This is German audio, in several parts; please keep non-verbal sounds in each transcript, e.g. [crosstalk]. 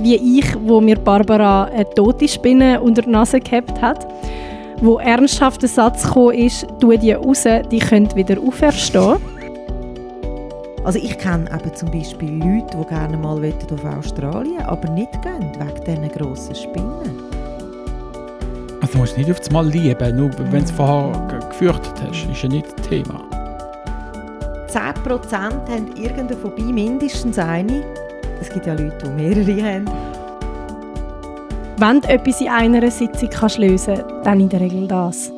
wie ich, wo mir Barbara eine tote Spinne unter die Nase gehabt hat, wo ernsthaft der Satz gekommen ist, tu die raus, die können wieder auferstehen. Also ich kenne eben zum Beispiel Leute, die gerne mal auf Australien aber nicht gehen, wegen diesen grossen Spinnen. Also du musst nicht auf das Mal lieben, nur wenn du es vorher gefürchtet hast, ist ja nicht das Thema. 10% haben irgendeine Phobie, mindestens eine. Es gibt ja Leute, die mehrere haben. Wenn du etwas in einer Sitzung kannst lösen kannst, dann in der Regel das.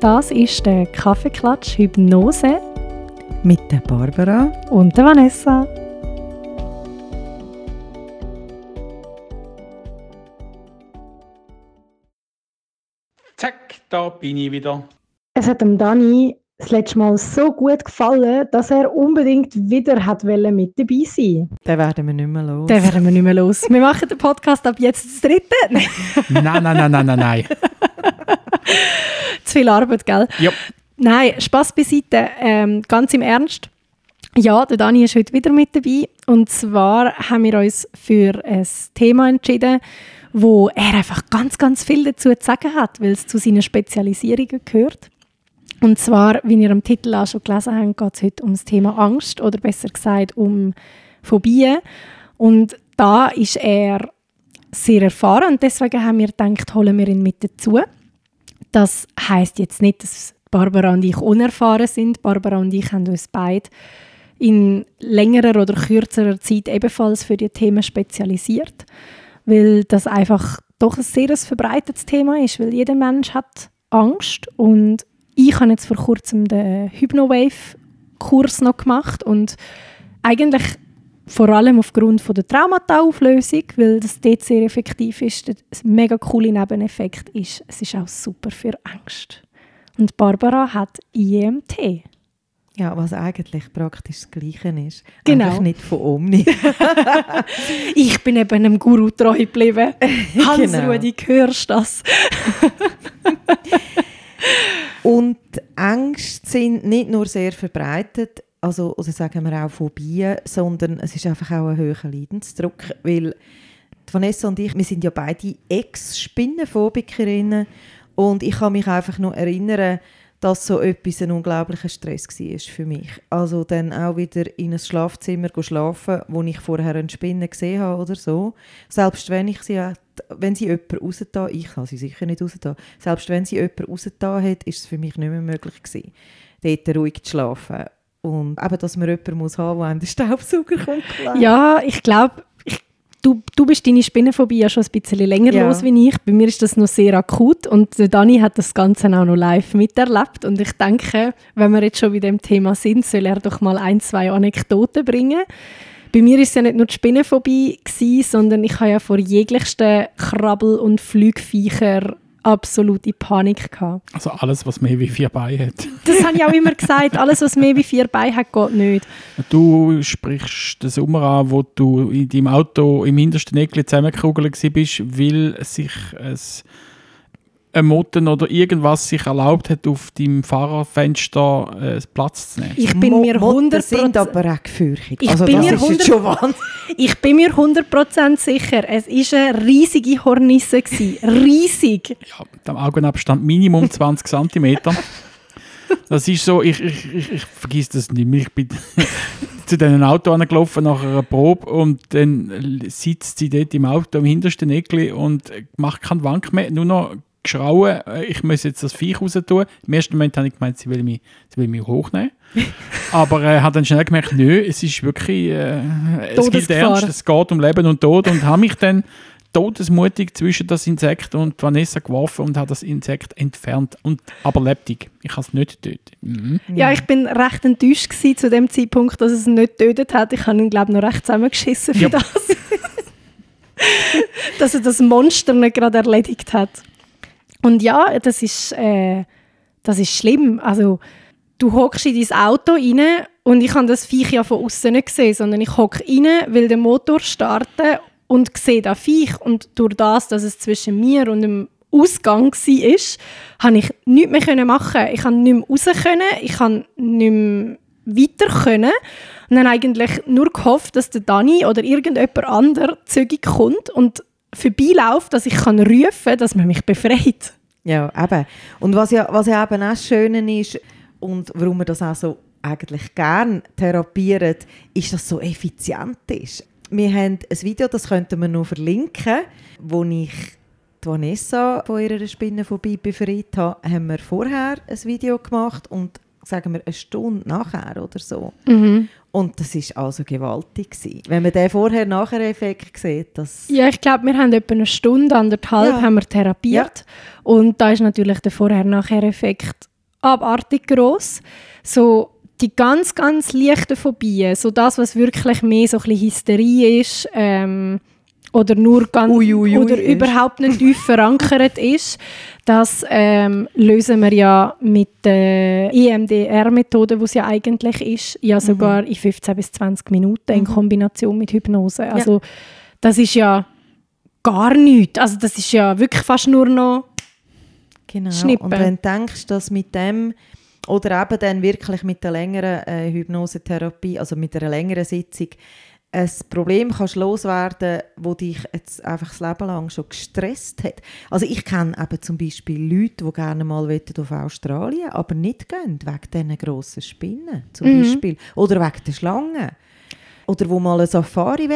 Das ist der Kaffeeklatsch Hypnose mit der Barbara und der Vanessa. Zack, da bin ich wieder. Es hat dem Dani das letzte Mal so gut gefallen, dass er unbedingt wieder hat mit dabei sein Den werden wir nicht mehr los. Den werden wir nicht mehr los. Wir machen den Podcast ab jetzt das dritte. [laughs] nein, nein, nein, nein, nein, nein. [laughs] Zu viel Arbeit, gell? Ja. Nein, Spaß beiseite. Ähm, ganz im Ernst. Ja, der Dani ist heute wieder mit dabei. Und zwar haben wir uns für ein Thema entschieden, wo er einfach ganz, ganz viel dazu zu sagen hat, weil es zu seinen Spezialisierungen gehört. Und zwar, wie ihr am Titel auch schon gelesen habt, geht es heute um das Thema Angst oder besser gesagt um Phobien. Und da ist er sehr erfahren und deswegen haben wir gedacht, holen wir ihn mit dazu. Das heißt jetzt nicht, dass Barbara und ich unerfahren sind. Barbara und ich haben uns beide in längerer oder kürzerer Zeit ebenfalls für die Themen spezialisiert, weil das einfach doch ein sehr verbreitetes Thema ist, weil jeder Mensch hat Angst und ich habe jetzt vor kurzem den Hypnowave-Kurs noch gemacht und eigentlich vor allem aufgrund von der Traumata-Auflösung, weil das dort sehr effektiv ist, ein mega cooler Nebeneffekt ist, es ist auch super für Angst. Und Barbara hat IEMT. Ja, was eigentlich praktisch das Gleiche ist. Genau. Einfach nicht von Omni. [laughs] ich bin eben einem Guru treu geblieben. [laughs] Hans-Rudi, genau. hörst du das? [laughs] Und Ängste sind nicht nur sehr verbreitet, also oder sagen wir auch Phobien, sondern es ist einfach auch ein höherer Leidensdruck, weil Vanessa und ich, wir sind ja beide Ex-Spinnenphobikerinnen und ich kann mich einfach nur erinnern, dass so etwas ein unglaublicher Stress war für mich. Also dann auch wieder in ein Schlafzimmer schlafen, wo ich vorher eine Spinne gesehen habe oder so. Selbst wenn ich sie, wenn sie jemand rausgetan ich habe sie sicher nicht rausgetan, selbst wenn sie jemand rausgetan hat, ist es für mich nicht mehr möglich gewesen, dort ruhig zu schlafen. Und eben, dass man jemanden muss haben, der einem den Staubsauger kommt. Ja, ich glaube, du, du bist deine Spinnenphobie ja schon ein bisschen länger ja. los wie ich. Bei mir ist das noch sehr akut und Dani hat das Ganze auch noch live miterlebt. Und ich denke, wenn wir jetzt schon bei dem Thema sind, soll er doch mal ein, zwei Anekdoten bringen. Bei mir war es ja nicht nur die Spinnenphobie, gewesen, sondern ich habe ja vor jeglichsten Krabbel- und Flugviecher absolute Panik gehabt. Also alles, was mehr wie vier Beine hat. [laughs] Das habe ich auch immer gesagt. Alles, was mehr wie vier Beine hat, geht nicht. Du sprichst den Sommer an, wo du in deinem Auto im hintersten Eckchen zusammengekugelt bist, weil sich ein Motten oder irgendwas sich erlaubt hat, auf deinem Fahrerfenster äh, Platz zu nehmen. Ich bin mir 100% sind aber auch gefürchtet. Ich, also bin mir 100 ich bin mir 100% sicher, es war eine riesige Hornisse. Riesig. Ja, der Augenabstand Minimum 20 cm. Das ist so, ich, ich, ich, ich vergesse das nicht mehr. Ich bin [laughs] zu diesem Auto angelaufen nach einer Probe und dann sitzt sie dort im Auto im hintersten Eckli und macht keinen Wank mehr, nur noch geschrauen, äh, ich muss jetzt das Viech raus tun. Im ersten Moment habe ich gemeint, sie will mich, sie will mich hochnehmen. [laughs] Aber er äh, hat dann schnell gemerkt, nö, es ist wirklich, äh, es gilt ernst, es geht um Leben und Tod und habe mich dann todesmutig zwischen das Insekt und Vanessa geworfen und habe das Insekt entfernt, und, aber lebendig. Ich habe es nicht getötet. Mhm. Ja, ich bin recht enttäuscht zu dem Zeitpunkt, dass es nicht getötet hat. Ich habe ihn, glaube ich, noch recht zusammengeschissen für ja. das. [laughs] dass er das Monster nicht gerade erledigt hat. Und ja, das ist, äh, das ist schlimm. Also, du hockst in dein Auto rein und ich habe das Viech ja von außen nicht gesehen, sondern ich hocke rein, will den Motor starten und sehe das Viech. Und durch das, dass es zwischen mir und dem Ausgang war, konnte ich nichts mehr machen. Ich konnte nicht mehr raus, ich konnte nicht mehr weiter können. Und dann eigentlich nur gehofft, dass der Dani oder irgendjemand anderes zügig kommt und vorbeiläuft, dass ich kann rufen kann, dass man mich befreit. Ja, eben. Und was ja, was ja eben auch schön ist und warum wir das auch so eigentlich gerne therapieren, ist, dass es so effizient ist. Wir haben ein Video, das könnten wir noch verlinken, wo ich die Vanessa von ihrer Spinne vorbei befreit habe, haben wir vorher ein Video gemacht und sagen wir eine Stunde nachher oder so. Mhm. Und das ist also gewaltig gewesen. Wenn man den Vorher-Nachher-Effekt sieht, das... Ja, ich glaube, wir haben etwa eine Stunde, anderthalb Ja. haben wir therapiert. Und da ist natürlich der Vorher-Nachher-Effekt abartig groß. So die ganz, ganz leichten Phobien, so das, was wirklich mehr so ein bisschen Hysterie ist, ähm, oder nur ganz, Ui, ui, ui oder überhaupt nicht tief verankert ist, das ähm, lösen wir ja mit der EMDR-Methode, die es ja eigentlich ist, ja sogar in 15 bis 20 Minuten in Kombination mit Hypnose. Also das ist ja gar nichts. Also das ist ja wirklich fast nur noch Genau. Schnippen. Und wenn du denkst, dass mit dem oder eben dann wirklich mit der längeren äh, Hypnosetherapie, also mit einer längeren Sitzung, ein Problem kannst loswerden, wo dich jetzt einfach das Leben lang schon gestresst hat. Also ich kenne eben zum Beispiel Leute, die gerne mal auf Australien, aber nicht gehen wegen diesen grossen Spinnen zum Beispiel oder wegen der Schlangen. Oder wo mal eine Safari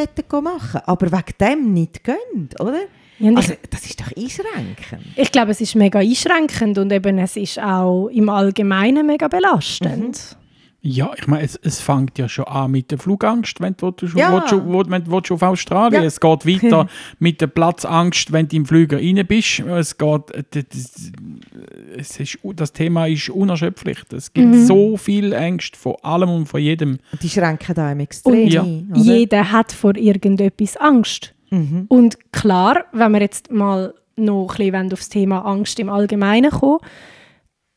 machen aber wegen dem nicht gehen, oder? Ja, Also das ist doch einschränkend. ich glaube, es ist mega einschränkend und eben es ist auch im Allgemeinen mega belastend. Ja, ich meine, es, es fängt ja schon an mit der Flugangst, wenn du, willst, Ja. willst, willst, wenn du auf Australien Ja. Es geht weiter [laughs] mit der Platzangst, wenn du im Flüger rein bist. Es geht, das, das, es ist, das Thema ist unerschöpflich. Es gibt Mhm. so viel Angst vor allem und vor jedem. Die schränken einem extrem Und Ja. Jeder hat vor irgendetwas Angst. Mhm. Und klar, wenn wir jetzt mal noch ein bisschen auf das Thema Angst im Allgemeinen kommen,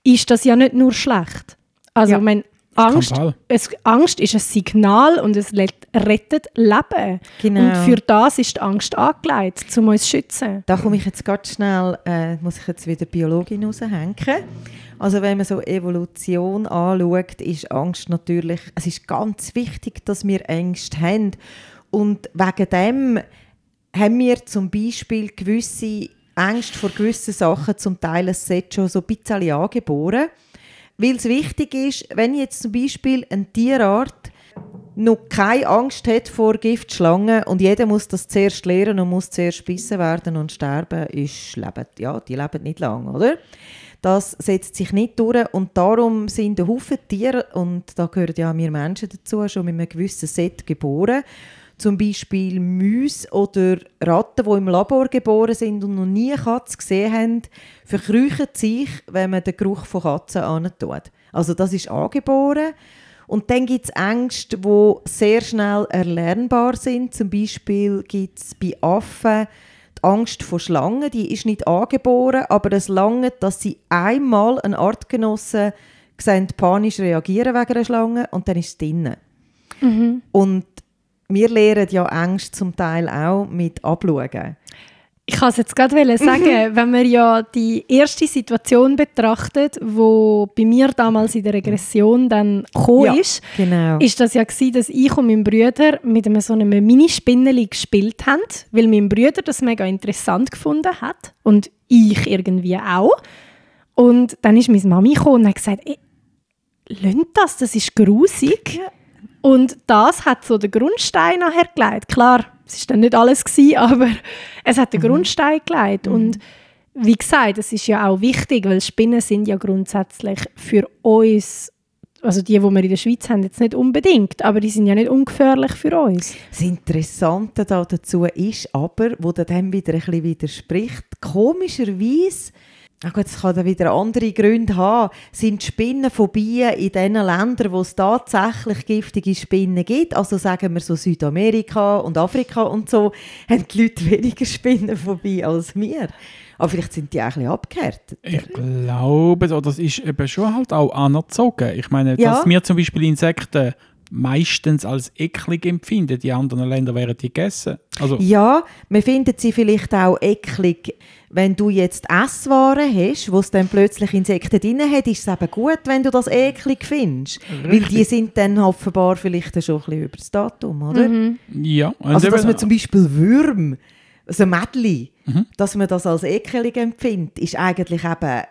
ist das ja nicht nur schlecht. Also, Ja. ich meine, Angst, es, Angst ist ein Signal und es rettet Leben. Genau. Und für das ist die Angst angelegt, um uns zu schützen. Da komme ich jetzt ganz schnell, äh, muss ich jetzt wieder Biologin raushängen. Also wenn man so Evolution anschaut, ist Angst natürlich, es ist ganz wichtig, dass wir Ängste haben. Und wegen dem haben wir zum Beispiel gewisse Ängste vor gewissen Sachen, zum Teil ein Set schon so ein bisschen angeboren. Weil es wichtig ist, wenn jetzt zum Beispiel eine Tierart noch keine Angst hat vor Giftschlangen und jeder muss das zuerst lernen und muss zuerst gebissen werden und sterben, ist leben, ja, die leben nicht lang, oder? Das setzt sich nicht durch und darum sind ein Haufen Tiere, und da gehören ja wir Menschen dazu, schon mit einem gewissen Set geboren. Zum Beispiel Mäuse oder Ratten, die im Labor geboren sind und noch nie eine Katze gesehen haben, verkrüchen sich, wenn man den Geruch von Katzen antut. Also das ist angeboren. Und dann gibt es Ängste, die sehr schnell erlernbar sind. Zum Beispiel gibt es bei Affen die Angst vor Schlangen. Die ist nicht angeboren, aber es langt, dass sie einmal einen Artgenossen sehen, panisch reagieren wegen einer Schlange und dann ist es drin. Und wir lernen ja Ängste zum Teil auch mit Abschauen. Ich kann es jetzt gerade sagen, [laughs] wenn man ja die erste Situation betrachtet, wo bei mir damals in der Regression dann gekommen Ja, ist, genau. ist das ja gewesen, dass ich und mein Bruder mit einem so einem Minispinneli gespielt haben, weil mein Bruder das mega interessant gefunden hat und ich irgendwie auch. Und dann ist meine Mami gekommen und hat gesagt, lönt das, das ist grusig. Und das hat so den Grundstein nachher gelegt. Klar, es war dann nicht alles, gewesen, [laughs] aber es hat den Grundstein gelegt. Und wie gesagt, es ist ja auch wichtig, weil Spinnen sind ja grundsätzlich für uns, also die, die wir in der Schweiz haben, jetzt nicht unbedingt, aber die sind ja nicht ungefährlich für uns. Das Interessante da dazu ist aber, wo dem wieder ein bisschen widerspricht, komischerweise, ach gut, es kann dann wieder andere Gründe haben, sind Spinnenphobien in den Ländern, wo es tatsächlich giftige Spinnen gibt, also sagen wir so Südamerika und Afrika und so, haben die Leute weniger Spinnenphobie als wir. Aber vielleicht sind die auch ein bisschen abgehärtet. Ich glaube, das ist eben schon halt auch anerzogen. Ich meine, Ja. dass wir zum Beispiel Insekten meistens als eklig empfinden. Die anderen Länder wären die gegessen. Also, Ja, man findet sie vielleicht auch eklig, wenn du jetzt Esswaren hast, wo es dann plötzlich Insekten drin hat, ist es eben gut, wenn du das eklig findest. Weil die sind dann offenbar vielleicht schon ein bisschen über das Datum, oder? ja. Und Also, dass man zum Beispiel Würm, also Mädli, Mhm. dass man das als ekelig empfindet, ist eigentlich eben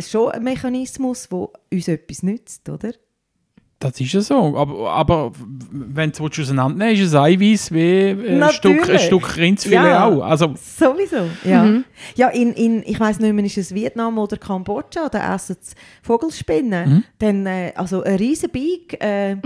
schon ein Mechanismus, der uns etwas nützt, oder? Das ist ja so. Aber, aber wenn du es auseinandernehmen ist es Eiweiß wie ein Stück, ein. Stück Rindsfilet Ja. auch. Also, Sowieso, ja. Ja, in, in, ich weiss nicht mehr, ist es Vietnam oder Kambodscha, da essen sie Vogelspinnen. Dann, äh, also ein riesen Beig, äh,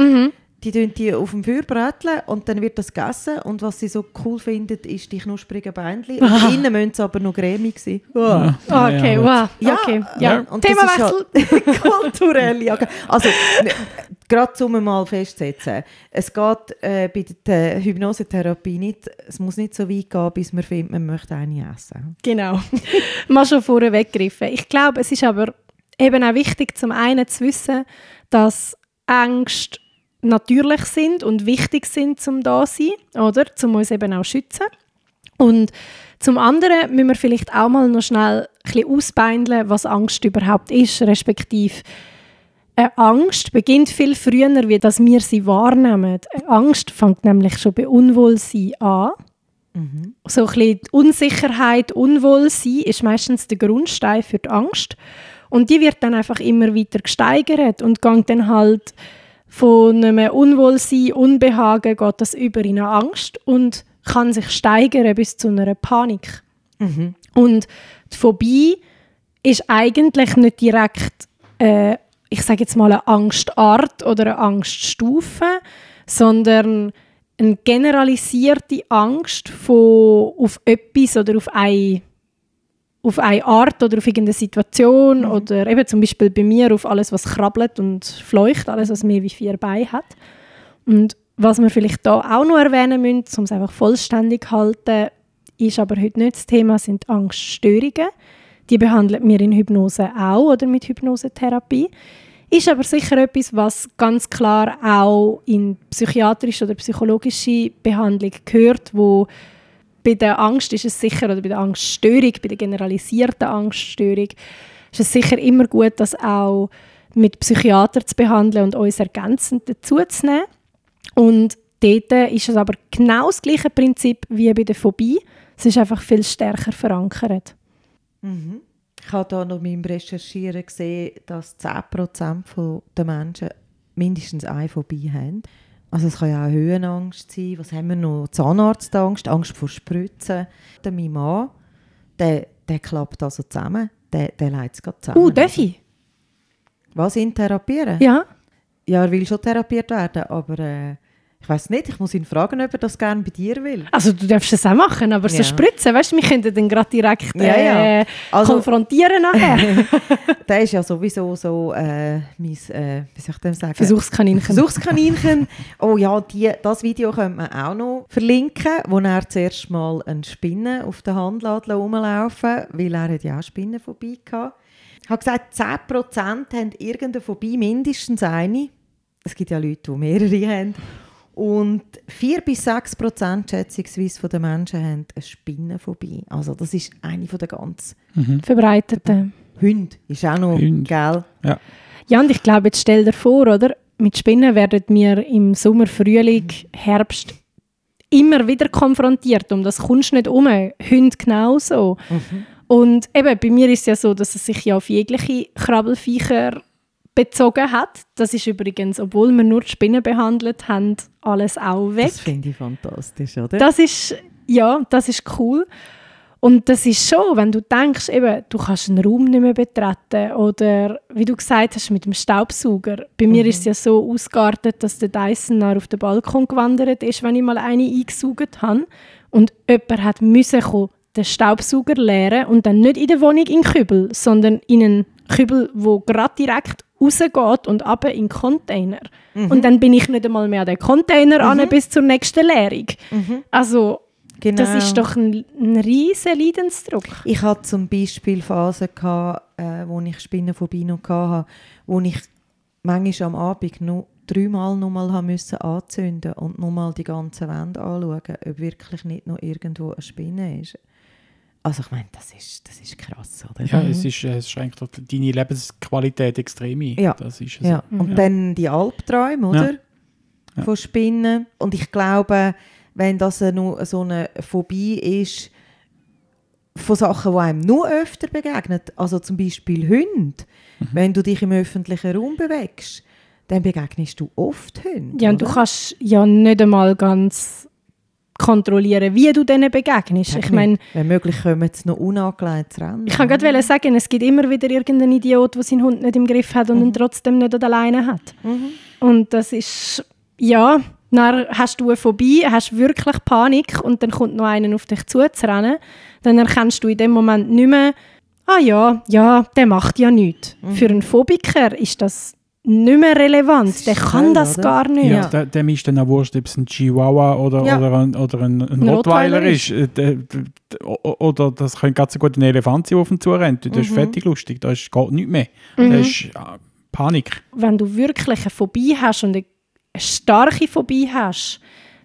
die tun die auf dem Feuer bräteln und dann wird das gegessen. Und was sie so cool finden, ist die knusprigen Beinchen. [laughs] Und innen müssen sie aber noch cremig sein. ja, Okay, ja, wow. Ja, okay. ja, Ja. das ist Themawechsel. [laughs] halt kulturell. Ja. Also, ne, gerade um mal festzusetzen, es geht äh, bei der Hypnosetherapie nicht, es muss nicht so weit gehen, bis man findet, man möchte eine essen. Genau. [laughs] Mal schon vorher weggegriffen. Ich glaube, es ist aber eben auch wichtig, zum einen zu wissen, dass Ängste natürlich sind und wichtig sind zum da sein, oder? Zum uns eben auch schützen. Und zum anderen müssen wir vielleicht auch mal noch schnell ein bisschen ausbeindeln, was Angst überhaupt ist, respektive eine Angst beginnt viel früher, wie dass wir sie wahrnehmen. Eine Angst fängt nämlich schon bei Unwohlsein an. So ein bisschen die Unsicherheit, Unwohlsein ist meistens der Grundstein für die Angst. Und die wird dann einfach immer weiter gesteigert und geht dann halt von einem Unwohlsein, Unbehagen, geht das über in eine Angst und kann sich steigern bis zu einer Panik. Und die Phobie ist eigentlich nicht direkt, äh, ich sage jetzt mal, eine Angstart oder eine Angststufe, sondern eine generalisierte Angst von, auf etwas oder auf eine, auf eine Art oder auf irgendeine Situation oder eben zum Beispiel bei mir auf alles, was krabbelt und fleucht, alles, was mehr wie vier Beine hat. Und was wir vielleicht da auch noch erwähnen müssen, um es einfach vollständig zu halten, ist aber heute nicht das Thema, sind Angststörungen. Die behandelt wir in Hypnose auch oder mit Hypnosetherapie. Ist aber sicher etwas, was ganz klar auch in psychiatrische oder psychologische Behandlung gehört, wo bei der Angst ist es sicher, oder bei der Angststörung, bei der generalisierten Angststörung, ist es sicher immer gut, das auch mit Psychiatern zu behandeln und uns ergänzend dazu zu nehmen. Und dort ist es aber genau das gleiche Prinzip wie bei der Phobie. Es ist einfach viel stärker verankert. Ich habe da noch beim Recherchieren gesehen, dass 10% der Menschen mindestens eine Phobie haben. Also es kann ja auch Höhenangst sein. Was haben wir noch? Zahnarztangst, Angst vor Spritzen. Der mein Mann, der, der klappt also zusammen. Der, der leidet es gerade zusammen. Uh, darf ich? Was, ihn therapieren? Ja. Ja, er will schon therapiert werden, aber äh, ich weiß nicht, ich muss ihn fragen, ob er das gerne bei dir will. Also du darfst es auch machen, aber so Ja. spritzen, weißt du, wir könnten dann gerade direkt Ja, ja. äh, Also- konfrontieren nachher. [laughs] Der ist ja sowieso so äh, mein, äh, wie soll ich dem sagen? Versuchskaninchen. Versuchskaninchen. Oh ja, die, das Video könnte man auch noch verlinken, wo er zuerst mal eine Spinne auf der Hand rumlaufen weil er hat ja auch Spinnen vorbei hatte. Ich habe gesagt, 10% haben irgendeine Phobie, mindestens eine. Es gibt ja Leute, die mehrere haben. Und 4 bis 6 Prozent schätzungsweise von den Menschen haben eine Spinnenphobie. Also das ist eine von der ganz... Verbreitete. Hunde ist auch noch, Hunde. gell? Ja. Ja, und ich glaube, jetzt stell dir vor, oder? Mit Spinnen werden wir im Sommer, Frühling, Herbst immer wieder konfrontiert. Um das kommst du nicht um. Hunde genauso. Und eben, bei mir ist es ja so, dass es sich ja auf jegliche Krabbelfiecher bezogen hat. Das ist übrigens, obwohl wir nur die Spinnen behandelt haben, alles auch weg. Das finde ich fantastisch, oder? Das ist, ja, das ist cool. Und das ist schon, wenn du denkst, eben, du kannst einen Raum nicht mehr betreten oder wie du gesagt hast, mit dem Staubsauger. Bei mir ist es ja so ausgeartet, dass der Dyson auf den Balkon gewandert ist, wenn ich mal eine eingesaugt habe. Und jemand hat müssen kommen, den Staubsauger leeren und dann nicht in der Wohnung in den Kübel, sondern in einen Kübel, wo gerade direkt rausgeht und ab in den Container. Und dann bin ich nicht einmal mehr an den Container an bis zur nächsten Leerung. Also, Genau. das ist doch ein, ein riesiger Leidensdruck. Ich hatte zum Beispiel Phasen, gehabt, äh, wo ich Spinnenphobie noch hatte, wo ich manchmal am Abend noch dreimal nochmal haben müssen anzünden und nochmal die ganze Wand anschauen, ob wirklich nicht noch irgendwo eine Spinne ist. Also ich meine, das ist, das ist krass, oder? Ja, es, ist, es schränkt deine Lebensqualität extrem ein. Ja. Das ist es. Ja. Und Ja. dann die Albträume, oder? Ja. Von Spinnen. Und ich glaube, wenn das eine, so eine Phobie ist, von Sachen, die einem nur öfter begegnen, also zum Beispiel Hunde, Mhm. wenn du dich im öffentlichen Raum bewegst, dann begegnest du oft Hunde. Ja, und du oder? kannst ja nicht einmal ganz kontrollieren, wie du denen begegnest. Ich meine, wenn möglich kommen sie noch unangelegt zu rennen. ich kann gerade sagen, es gibt immer wieder irgendeinen Idiot, der seinen Hund nicht im Griff hat und ihn trotzdem nicht an der Leine hat. Mhm. Und das ist, ja, dann hast du eine Phobie, hast wirklich Panik und dann kommt noch einer auf dich zuzurennen. Dann erkennst du in dem Moment nicht mehr, ah ja, ja, der macht ja nichts. Mhm. Für einen Phobiker ist das nicht mehr relevant. ist Der kann das oder? gar nicht. Ja, Ja. der- Dem ist dann auch wurscht, ob es ein Chihuahua oder, Ja. oder ein, oder ein, ein Ein Rottweiler Rottweiler ist. Äh, der- o- Oder das könnte ganz so gut ein Elefant sein, der auf ihn zurennt. Das Mhm. ist fertig lustig, da ist, geht nichts mehr. Das ist äh, Panik. wenn du wirklich eine Phobie hast und eine starke Phobie hast,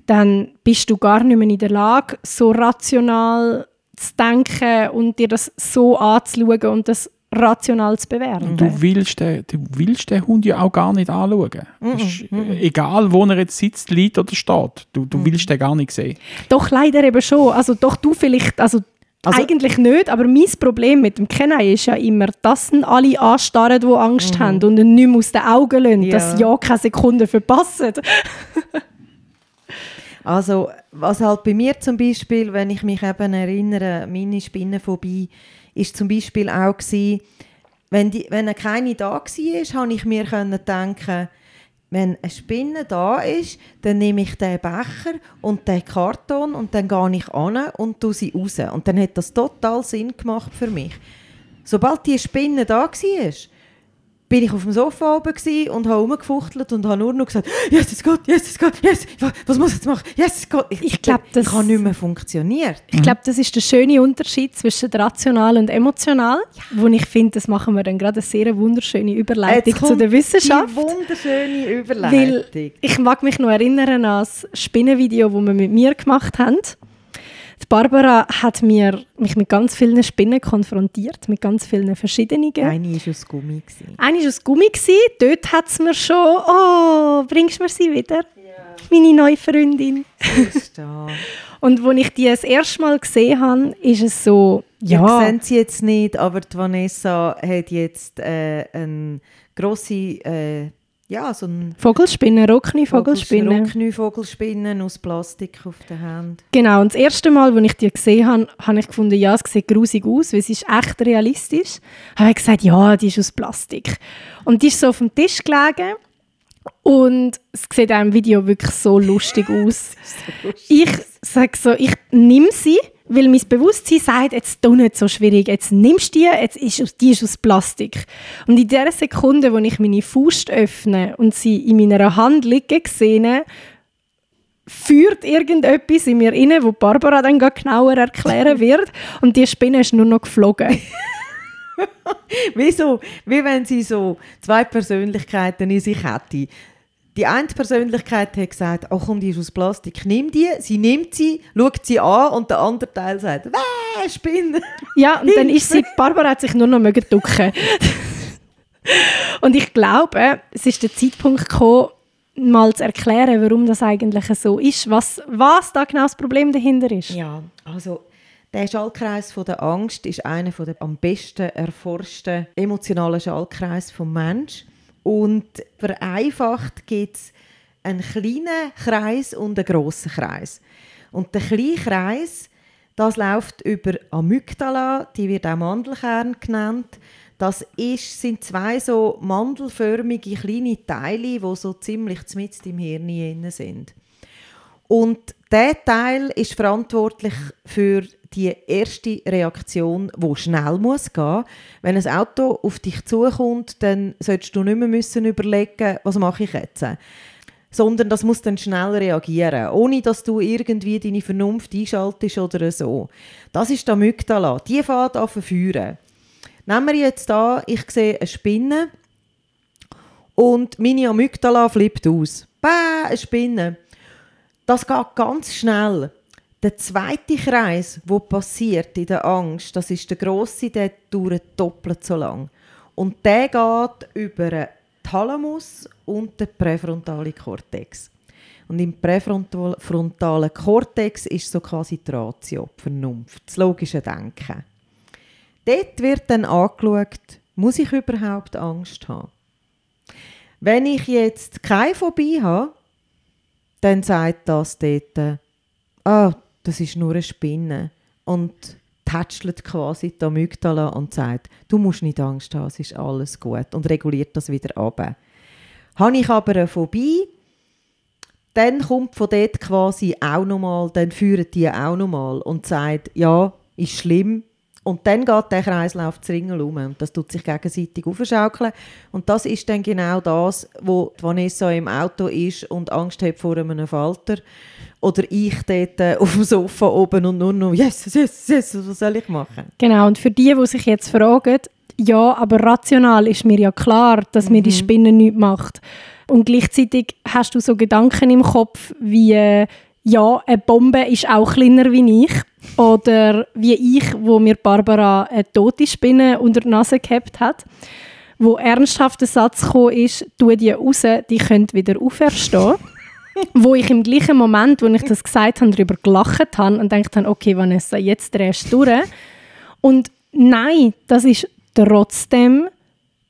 dann bist du gar nicht mehr in der Lage, so rational zu denken und dir das so anzuschauen und das rational zu bewerten. Du willst, den, du willst den Hund ja auch gar nicht anschauen. Das ist, Mhm. äh, egal, wo er jetzt sitzt, liegt oder steht. Du, du willst den gar nicht sehen. Doch leider eben schon. Also doch du vielleicht, also, Also- eigentlich nicht, aber mein Problem mit dem Kenai ist ja immer, dass ihn alle anstarren, die Angst haben und ihn nicht mehr aus den Augen lassen, Mhm. Ja. dass sie ja keine Sekunde verpassen. [laughs] Also, was halt bei mir zum Beispiel, wenn ich mich eben erinnere, meine Spinnenphobie, ist zum Beispiel auch gewesen, wenn, die, wenn keine da war, habe ich mir denken, wenn eine Spinne da ist, dann nehme ich den Becher und den Karton und dann gehe ich an und tue sie raus. Und dann hat das total Sinn gemacht für mich. Sobald die Spinne da war, bin ich auf dem Sofa oben und habe rumgefuchtelt und habe nur noch gesagt, yes, es geht, yes, es geht, yes, wa- was muss ich jetzt machen, yes, es geht. Ich glaub, das- ich habe nicht mehr funktioniert. Ich glaube, das ist der schöne Unterschied zwischen rational und emotional, wo ich finde, das machen wir dann gerade eine sehr wunderschöne Überleitung zu der Wissenschaft. Die wunderschöne Weil Überleitung. ich mag mich noch erinnern an das Spinnenvideo, das wir mit mir gemacht haben. Barbara hat mir, mich mit ganz vielen Spinnen konfrontiert, mit ganz vielen verschiedenen. Eine war aus Gummi. gewesen. Eine war aus Gummi, gewesen. dort hat es mir schon, oh, bringst du mir sie wieder? Meine neue Freundin. [laughs] Und als ich die das erste Mal gesehen habe, ist es so, Ja. Ihr seht sie jetzt nicht, aber die Vanessa hat jetzt äh, eine grosse, äh, ja, so ein Vogelspinne, Rockni-Vogelspinne. Rocknü-Vogelspinnen aus Plastik auf der Hand. Genau, und das erste Mal, als ich die gesehen habe, habe ich gefunden, ja, es sieht grusig aus, weil sie ist echt realistisch. Habe ich gesagt, ja, die ist aus Plastik. Und die ist so auf dem Tisch gelegen und es sieht auch im Video wirklich so lustig [laughs] aus. Ich sage so, ich nehme sie, weil mein Bewusstsein sagt, jetzt tu nicht so schwierig, jetzt nimmst du die, jetzt ist, die ist aus Plastik. Und in der Sekunde, wo ich meine Faust öffne und sie in meiner Hand liegen sehe, führt irgendetwas in mir rein, wo Barbara dann genauer erklären wird. Und die Spinne ist nur noch geflogen. [laughs] Wieso? Wie wenn sie so zwei Persönlichkeiten in sich hätte. Die eine Persönlichkeit hat gesagt, oh komm, die ist aus Plastik, nimm die. Sie nimmt sie, schaut sie an und der andere Teil sagt, wäh, Spinne. Ja, und dann ist sie, Barbara hat sich nur noch mögen ducken. und ich glaube, es ist der Zeitpunkt gekommen, mal zu erklären, warum das eigentlich so ist, was, was da genau das Problem dahinter ist. Ja, also der Schallkreis von der Angst ist einer der am besten erforschten emotionalen Schallkreis vom Mensch und vereinfacht gibt es einen kleinen Kreis und einen grossen Kreis. Und der kleine Kreis, das läuft über Amygdala, die wird auch Mandelkern genannt. Das ist, sind zwei so mandelförmige kleine Teile, die so ziemlich mitten im Hirn sind. Und der Teil ist verantwortlich für die erste Reaktion, die schnell muss gehen. Wenn ein Auto auf dich zukommt, dann solltest du nicht mehr müssen überlegen, was mache ich jetzt. Sondern das muss dann schnell reagieren, ohne dass du irgendwie deine Vernunft einschaltest oder so. Das ist die Amygdala. Die fährt an verführen. Nehmen wir jetzt da, ich sehe eine Spinne und meine Amygdala flippt aus. Bäh, eine Spinne. Das geht ganz schnell. Der zweite Kreis, wo passiert in der Angst, das ist der grosse, der dauert doppelt so lang. Und der geht über den Thalamus und den präfrontalen Kortex. Und im präfrontalen Kortex ist so quasi die Ratio, die Vernunft, das logische Denken. Dort wird dann angeschaut, muss ich überhaupt Angst haben? Wenn ich jetzt keine Phobie habe, dann sagt das dort, ah, das ist nur eine Spinne. Und tätschelt quasi die Amygdala und sagt, du musst nicht Angst haben, es ist alles gut. Und reguliert das wieder ab. Habe ich aber eine Phobie, dann kommt von dort quasi auch nochmal, dann führen die auch nochmal und sagt, ja, ist schlimm, und dann geht der Kreislauf zu Ringen um und das tut sich gegenseitig aufschaukeln. Und das ist dann genau das, wo Vanessa im Auto ist und Angst hat vor einem Falter. Oder ich dort äh, auf dem Sofa oben und nur noch, yes, yes, yes, was soll ich machen? Genau, und für die, die sich jetzt fragen, ja, aber rational ist mir ja klar, dass mhm. mir die mhm. Spinne nichts macht. Und gleichzeitig hast du so Gedanken im Kopf wie, äh, ja, eine Bombe ist auch kleiner wie ich. Oder wie ich, wo mir Barbara eine tote Spinne unter die Nase gehabt hat. Wo ernsthaft der Satz gekommen ist, tu die raus, die können wieder auferstehen. [laughs] wo ich im gleichen Moment, wo ich das gesagt habe, darüber gelacht habe und gedacht habe, okay, Vanessa, jetzt drehst du durch. Und nein, das ist trotzdem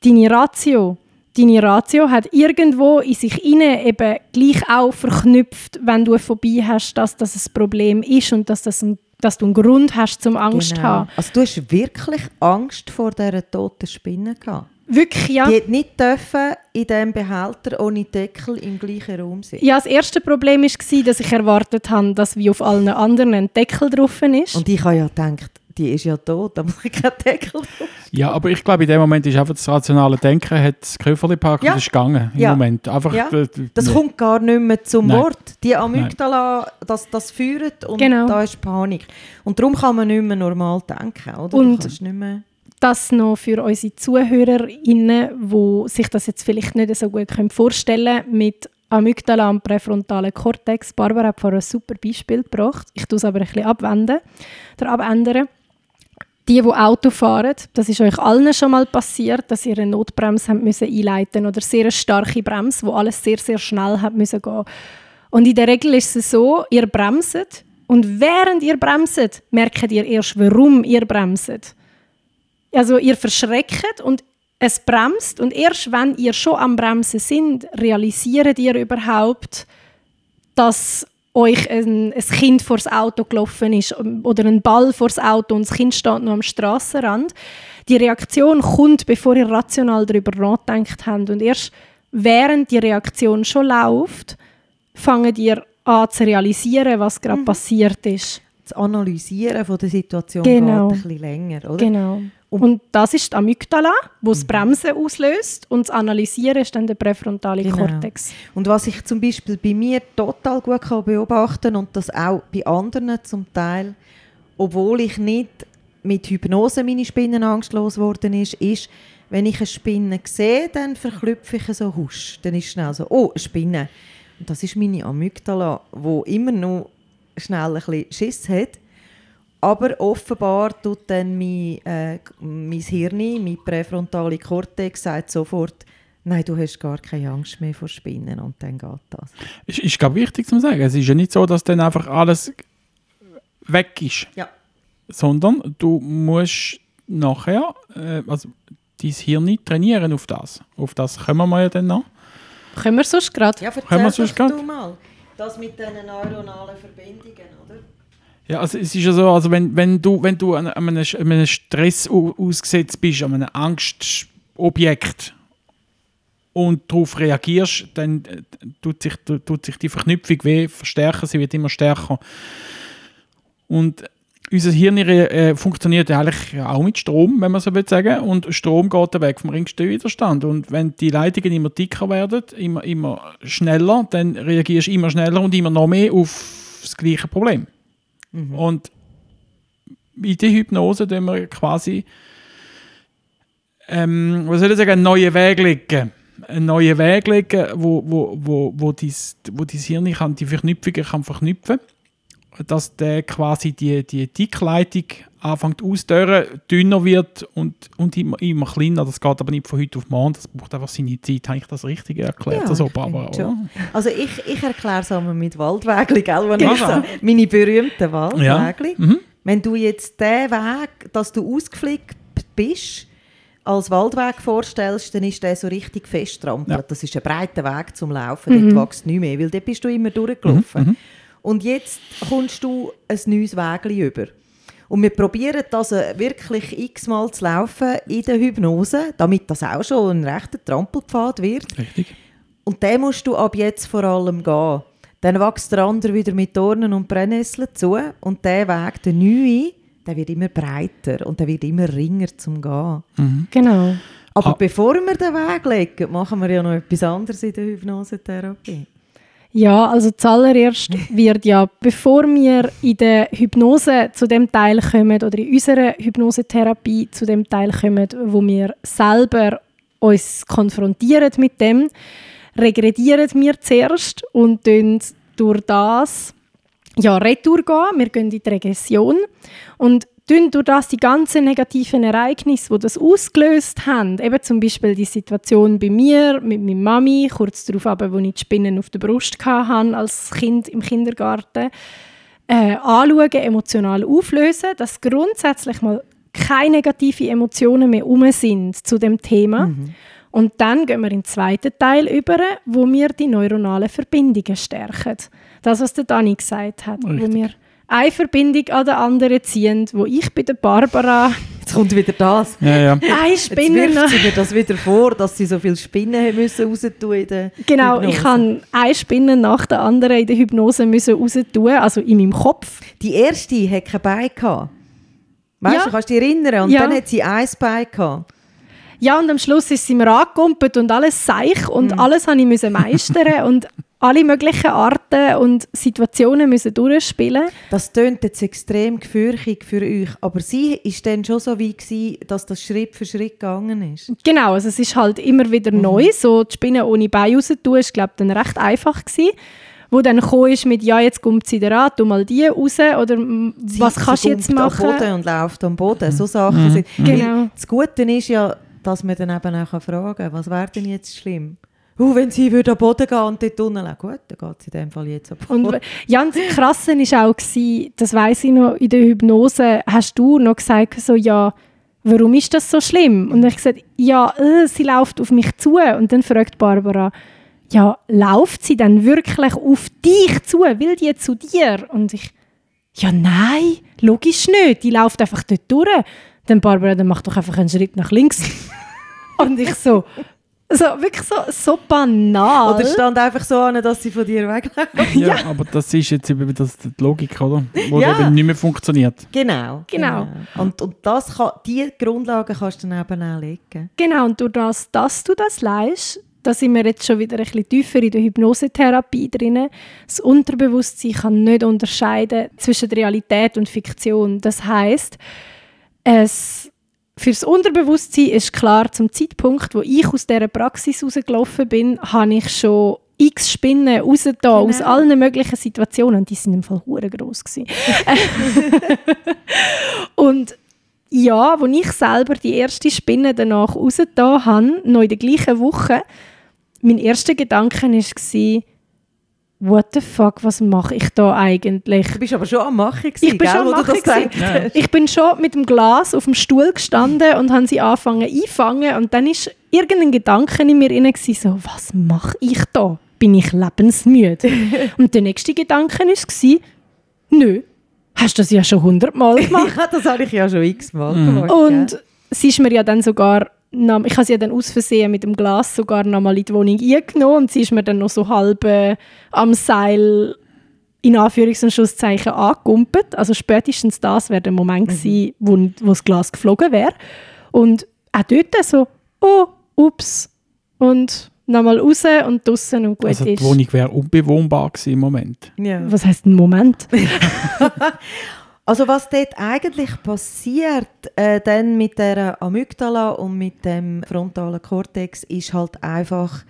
deine Ratio deine Ratio hat irgendwo in sich inne eben gleich auch verknüpft, wenn du vorbei hast, dass das ein Problem ist und dass, das ein, dass du einen Grund hast zum Angst genau. haben. Also du hast wirklich Angst vor dieser toten Spinne gehabt? Wirklich, ja. Die nicht dürfen in diesem Behälter ohne Deckel im gleichen Raum sein. Ja, das erste Problem war, dass ich erwartet habe, dass wie auf allen anderen ein Deckel drauf ist. Und ich habe ja gedacht, die ist ja tot, da muss ich keinen Deckel drauf. Ja, aber ich glaube, in dem Moment ist einfach das rationale Denken, hat das Köfferli gepackt ja. und ist gegangen. Im ja. Moment. Einfach, ja. das nee. kommt gar nicht mehr zum Nein. Wort. Die Amygdala, das, das führt und genau. da ist Panik. Und darum kann man nicht mehr normal denken, oder? Und nicht mehr das noch für unsere ZuhörerInnen, die sich das jetzt vielleicht nicht so gut vorstellen können, mit Amygdala und präfrontalen Kortex. Barbara hat vorher ein super Beispiel gebracht. Ich tue es aber ein bisschen abwenden, oder abändern die, die Auto fahren, das ist euch allen schon mal passiert, dass ihr eine Notbremse habt müssen einleiten oder sehr eine starke Bremse, wo alles sehr, sehr schnell hat müssen gehen. Und in der Regel ist es so, ihr bremset und während ihr bremset, merkt ihr erst, warum ihr bremset. Also ihr verschreckt und es bremst und erst wenn ihr schon am Bremsen sind, realisiert ihr überhaupt, dass euch ein, ein Kind vor das Auto gelaufen ist oder ein Ball vor das Auto und das Kind steht noch am Straßenrand. Die Reaktion kommt, bevor ihr rational darüber nachdenkt habt. Und erst während die Reaktion schon läuft, fangt ihr an zu realisieren, was gerade mhm. passiert ist. Das Analysieren von der Situation genau. geht ein bisschen länger, oder? Genau. Und, das ist die Amygdala, wo das mhm. Bremsen auslöst und das Analysieren ist dann der präfrontale genau. Kortex. Und was ich zum Beispiel bei mir total gut kann beobachten und das auch bei anderen zum Teil, obwohl ich nicht mit Hypnose meine Spinnenangst losgeworden ist, ist, wenn ich eine Spinne sehe, dann verklüpfe ich so husch. Dann ist schnell so, oh, eine Spinne. Und das ist meine Amygdala, wo immer noch schnell ein bisschen Schiss hat aber offenbar tut dann mein, äh, mein Hirn, mein präfrontale Kortex, sagt sofort, nein, du hast gar keine Angst mehr vor Spinnen und dann geht das. Ist, ist glaube wichtig zu sagen. Es ist ja nicht so, dass dann einfach alles weg ist. Ja. Sondern du musst nachher, äh, also dein Hirn trainieren auf das. Auf das kommen wir ja dann noch. Können wir sonst gerade? Ja, erzähl doch du mal. Das mit diesen neuronalen Verbindungen, oder? Ja, also es ist ja so, also wenn, wenn du, wenn du an, an einem, einem Stress ausgesetzt bist, an einem Angstobjekt und darauf reagierst, dann äh, tut sich, tut sich die Verknüpfung weh verstärken, sie wird immer stärker. Und unser Hirn äh, funktioniert eigentlich auch mit Strom, wenn man so will sagen. Und Strom geht weg vom ringsten Widerstand. Und wenn die Leitungen immer dicker werden, immer, immer schneller, dann reagierst du immer schneller und immer noch mehr auf das gleiche Problem. Mhm. Und in der Hypnose tun wir quasi, ähm, was soll ich sagen, neue Wege legen. einen neuen Weg legen, wo, wo, wo, wo, dies, wo dein Hirn kann, die Verknüpfungen kann verknüpfen dass der quasi die, die Dickleitung anfängt auszudörren, dünner wird und, und immer, immer kleiner. Das geht aber nicht von heute auf morgen, das braucht einfach seine Zeit. Habe ich das richtig erklärt? Ja, also, ich Barbara, schon. Also ich, ich erkläre es einmal mit Waldwägli, gell, wenn ich so, meine berühmten Waldwägli. Mhm. Wenn du jetzt den Weg, dass du ausgeflickt bist, als Waldweg vorstellst, dann ist der so richtig festtrampelt. Ja. Das ist ein breiter Weg zum Laufen, dort wächst nicht mehr, weil dort bist du immer durchgelaufen. Mhm, Und jetzt kommst du ein neues Wägli über. Und wir probieren das äh, wirklich x-mal zu laufen in der Hypnose, damit das auch schon ein rechter Trampelpfad wird. Richtig. Und den musst du ab jetzt vor allem gehen. Dann wächst der andere wieder mit Dornen und Brennnesseln zu. Und der Weg, der neue, der wird immer breiter und der wird immer ringer zum Gehen. Genau. Aber Ah. bevor wir den Weg legen, machen wir ja noch etwas anderes in der Hypnosetherapie. Ja, also zuallererst [laughs] wird ja, bevor wir in der Hypnose zu dem Teil kommen oder in unserer Hypnosetherapie zu dem Teil kommen, wo wir selber uns konfrontieren mit dem, regredieren wir zuerst und durch das ja, retour gehen. Wir gehen in die Regression und tun durch das die ganzen negativen Ereignisse, die das ausgelöst haben, eben zum Beispiel die Situation bei mir mit meiner Mami, kurz darauf, aber, wo ich die Spinnen auf der Brust hatte als Kind im Kindergarten, äh, anschauen, emotional auflösen, dass grundsätzlich mal keine negativen Emotionen mehr um sind zu dem Thema. Und dann gehen wir in den zweiten Teil über, wo wir die neuronalen Verbindungen stärken. Das, was der Dani gesagt hat, wo Richtig. wir eine Verbindung an der anderen ziehen, wo ich bei der Barbara Jetzt kommt wieder das. Ja, ja. eine Jetzt Spinne wirft nach sie mir das wieder vor, dass sie so viele Spinnen haben müssen raustun in der Genau, Hypnose. ich habe eine Spinne nach der anderen in der Hypnose müssen raus tun, also in meinem Kopf. Die erste hatte kein Bein. Gehabt. Weißt Ja. du, kannst du dich erinnern? Und Ja. dann hat sie ein Bein gehabt. Ja, und am Schluss ist sie mir angekumpelt und alles seich und alles habe ich müssen meistern und alle möglichen Arten und Situationen müssen durchspielen. Das tönt jetzt extrem gefürchtig für euch, aber sie ist dann schon so wie gewesen, dass das Schritt für Schritt gegangen ist. Genau, also es ist halt immer wieder neu. So die Spinne ohne Bein raus tun, ist glaube dann recht einfach gewesen. Wo dann ist mit, ja, jetzt kommt sie da tu mal die raus oder Sie- was sie kannst du jetzt machen? Am Boden und läuft am Boden. So Sachen sind. Genau. Das Gute ist ja, dass man dann eben auch fragen kann, was wäre denn jetzt schlimm? Uh, wenn sie würde am Boden gehen und dort unten liegen, gut, dann geht sie in dem Fall jetzt am Boden. Und das Krasse war auch, gewesen, das weiss ich noch, in der Hypnose hast du noch gesagt, so, ja, warum ist das so schlimm? Und ich gesagt, ja, äh, sie läuft auf mich zu. Und dann fragt Barbara, ja, läuft sie dann wirklich auf dich zu? Will die zu dir? Und ich, ja, nein, logisch nicht. Die läuft einfach dort durch. Dann Barbara, dann mach doch einfach einen Schritt nach links. [laughs] Und ich so, so wirklich so, so banal. Oder stand einfach so an, dass sie von dir wegläuft. [laughs] ja, aber das ist jetzt eben das, die Logik, oder? Wo Ja. eben nicht mehr funktioniert. Genau. Genau. Und, und das kann, die Grundlagen kannst du dann eben auch legen. Genau, und durch das, dass du das leist, da sind wir jetzt schon wieder ein bisschen tiefer in der Hypnosetherapie drin. Das Unterbewusstsein kann nicht unterscheiden zwischen Realität und Fiktion. Das heißt, es für das Unterbewusstsein ist klar, zum Zeitpunkt, wo ich aus dieser Praxis rausgelaufen bin, habe ich schon x Spinnen rausgetan, aus Genau. allen möglichen Situationen. Die sind im Fall hure groß. [laughs] Und ja, als ich selber die erste Spinne danach rausgetan habe, noch in der gleichen Woche, mein erster Gedanke war, what the fuck, was mache ich da eigentlich? Du bist aber schon am Machen gewesen, Ich bin gell, schon am du Machen das. Ich bin schon mit dem Glas auf dem Stuhl gestanden und habe sie angefangen einfangen und dann ist irgendein Gedanke in mir inne gsi, so was mache ich da? Bin ich lebensmüde? [laughs] und der nächste Gedanke war, nö, hast du das ja schon hundertmal [laughs] gemacht. Ja, das habe ich ja schon x-mal Mhm. gemacht. Und sie ist mir ja dann sogar, ich habe sie ja dann aus Versehen mit dem Glas sogar noch mal in die Wohnung eingenommen und sie ist mir dann noch so halb äh, am Seil in Anführungs- und Schlusszeichen angekumpelt. Also spätestens das wäre der Moment gewesen, wo, wo das Glas geflogen wäre. Und auch dort so, oh, ups. Und nochmal raus und draussen und gut Also die ist. Wohnung wäre unbewohnbar gewesen im Moment. Ja. Was heißt ein Moment? [laughs] [laughs] Also was dort eigentlich passiert, äh, dann mit der Amygdala und mit dem frontalen Kortex, ist halt einfach,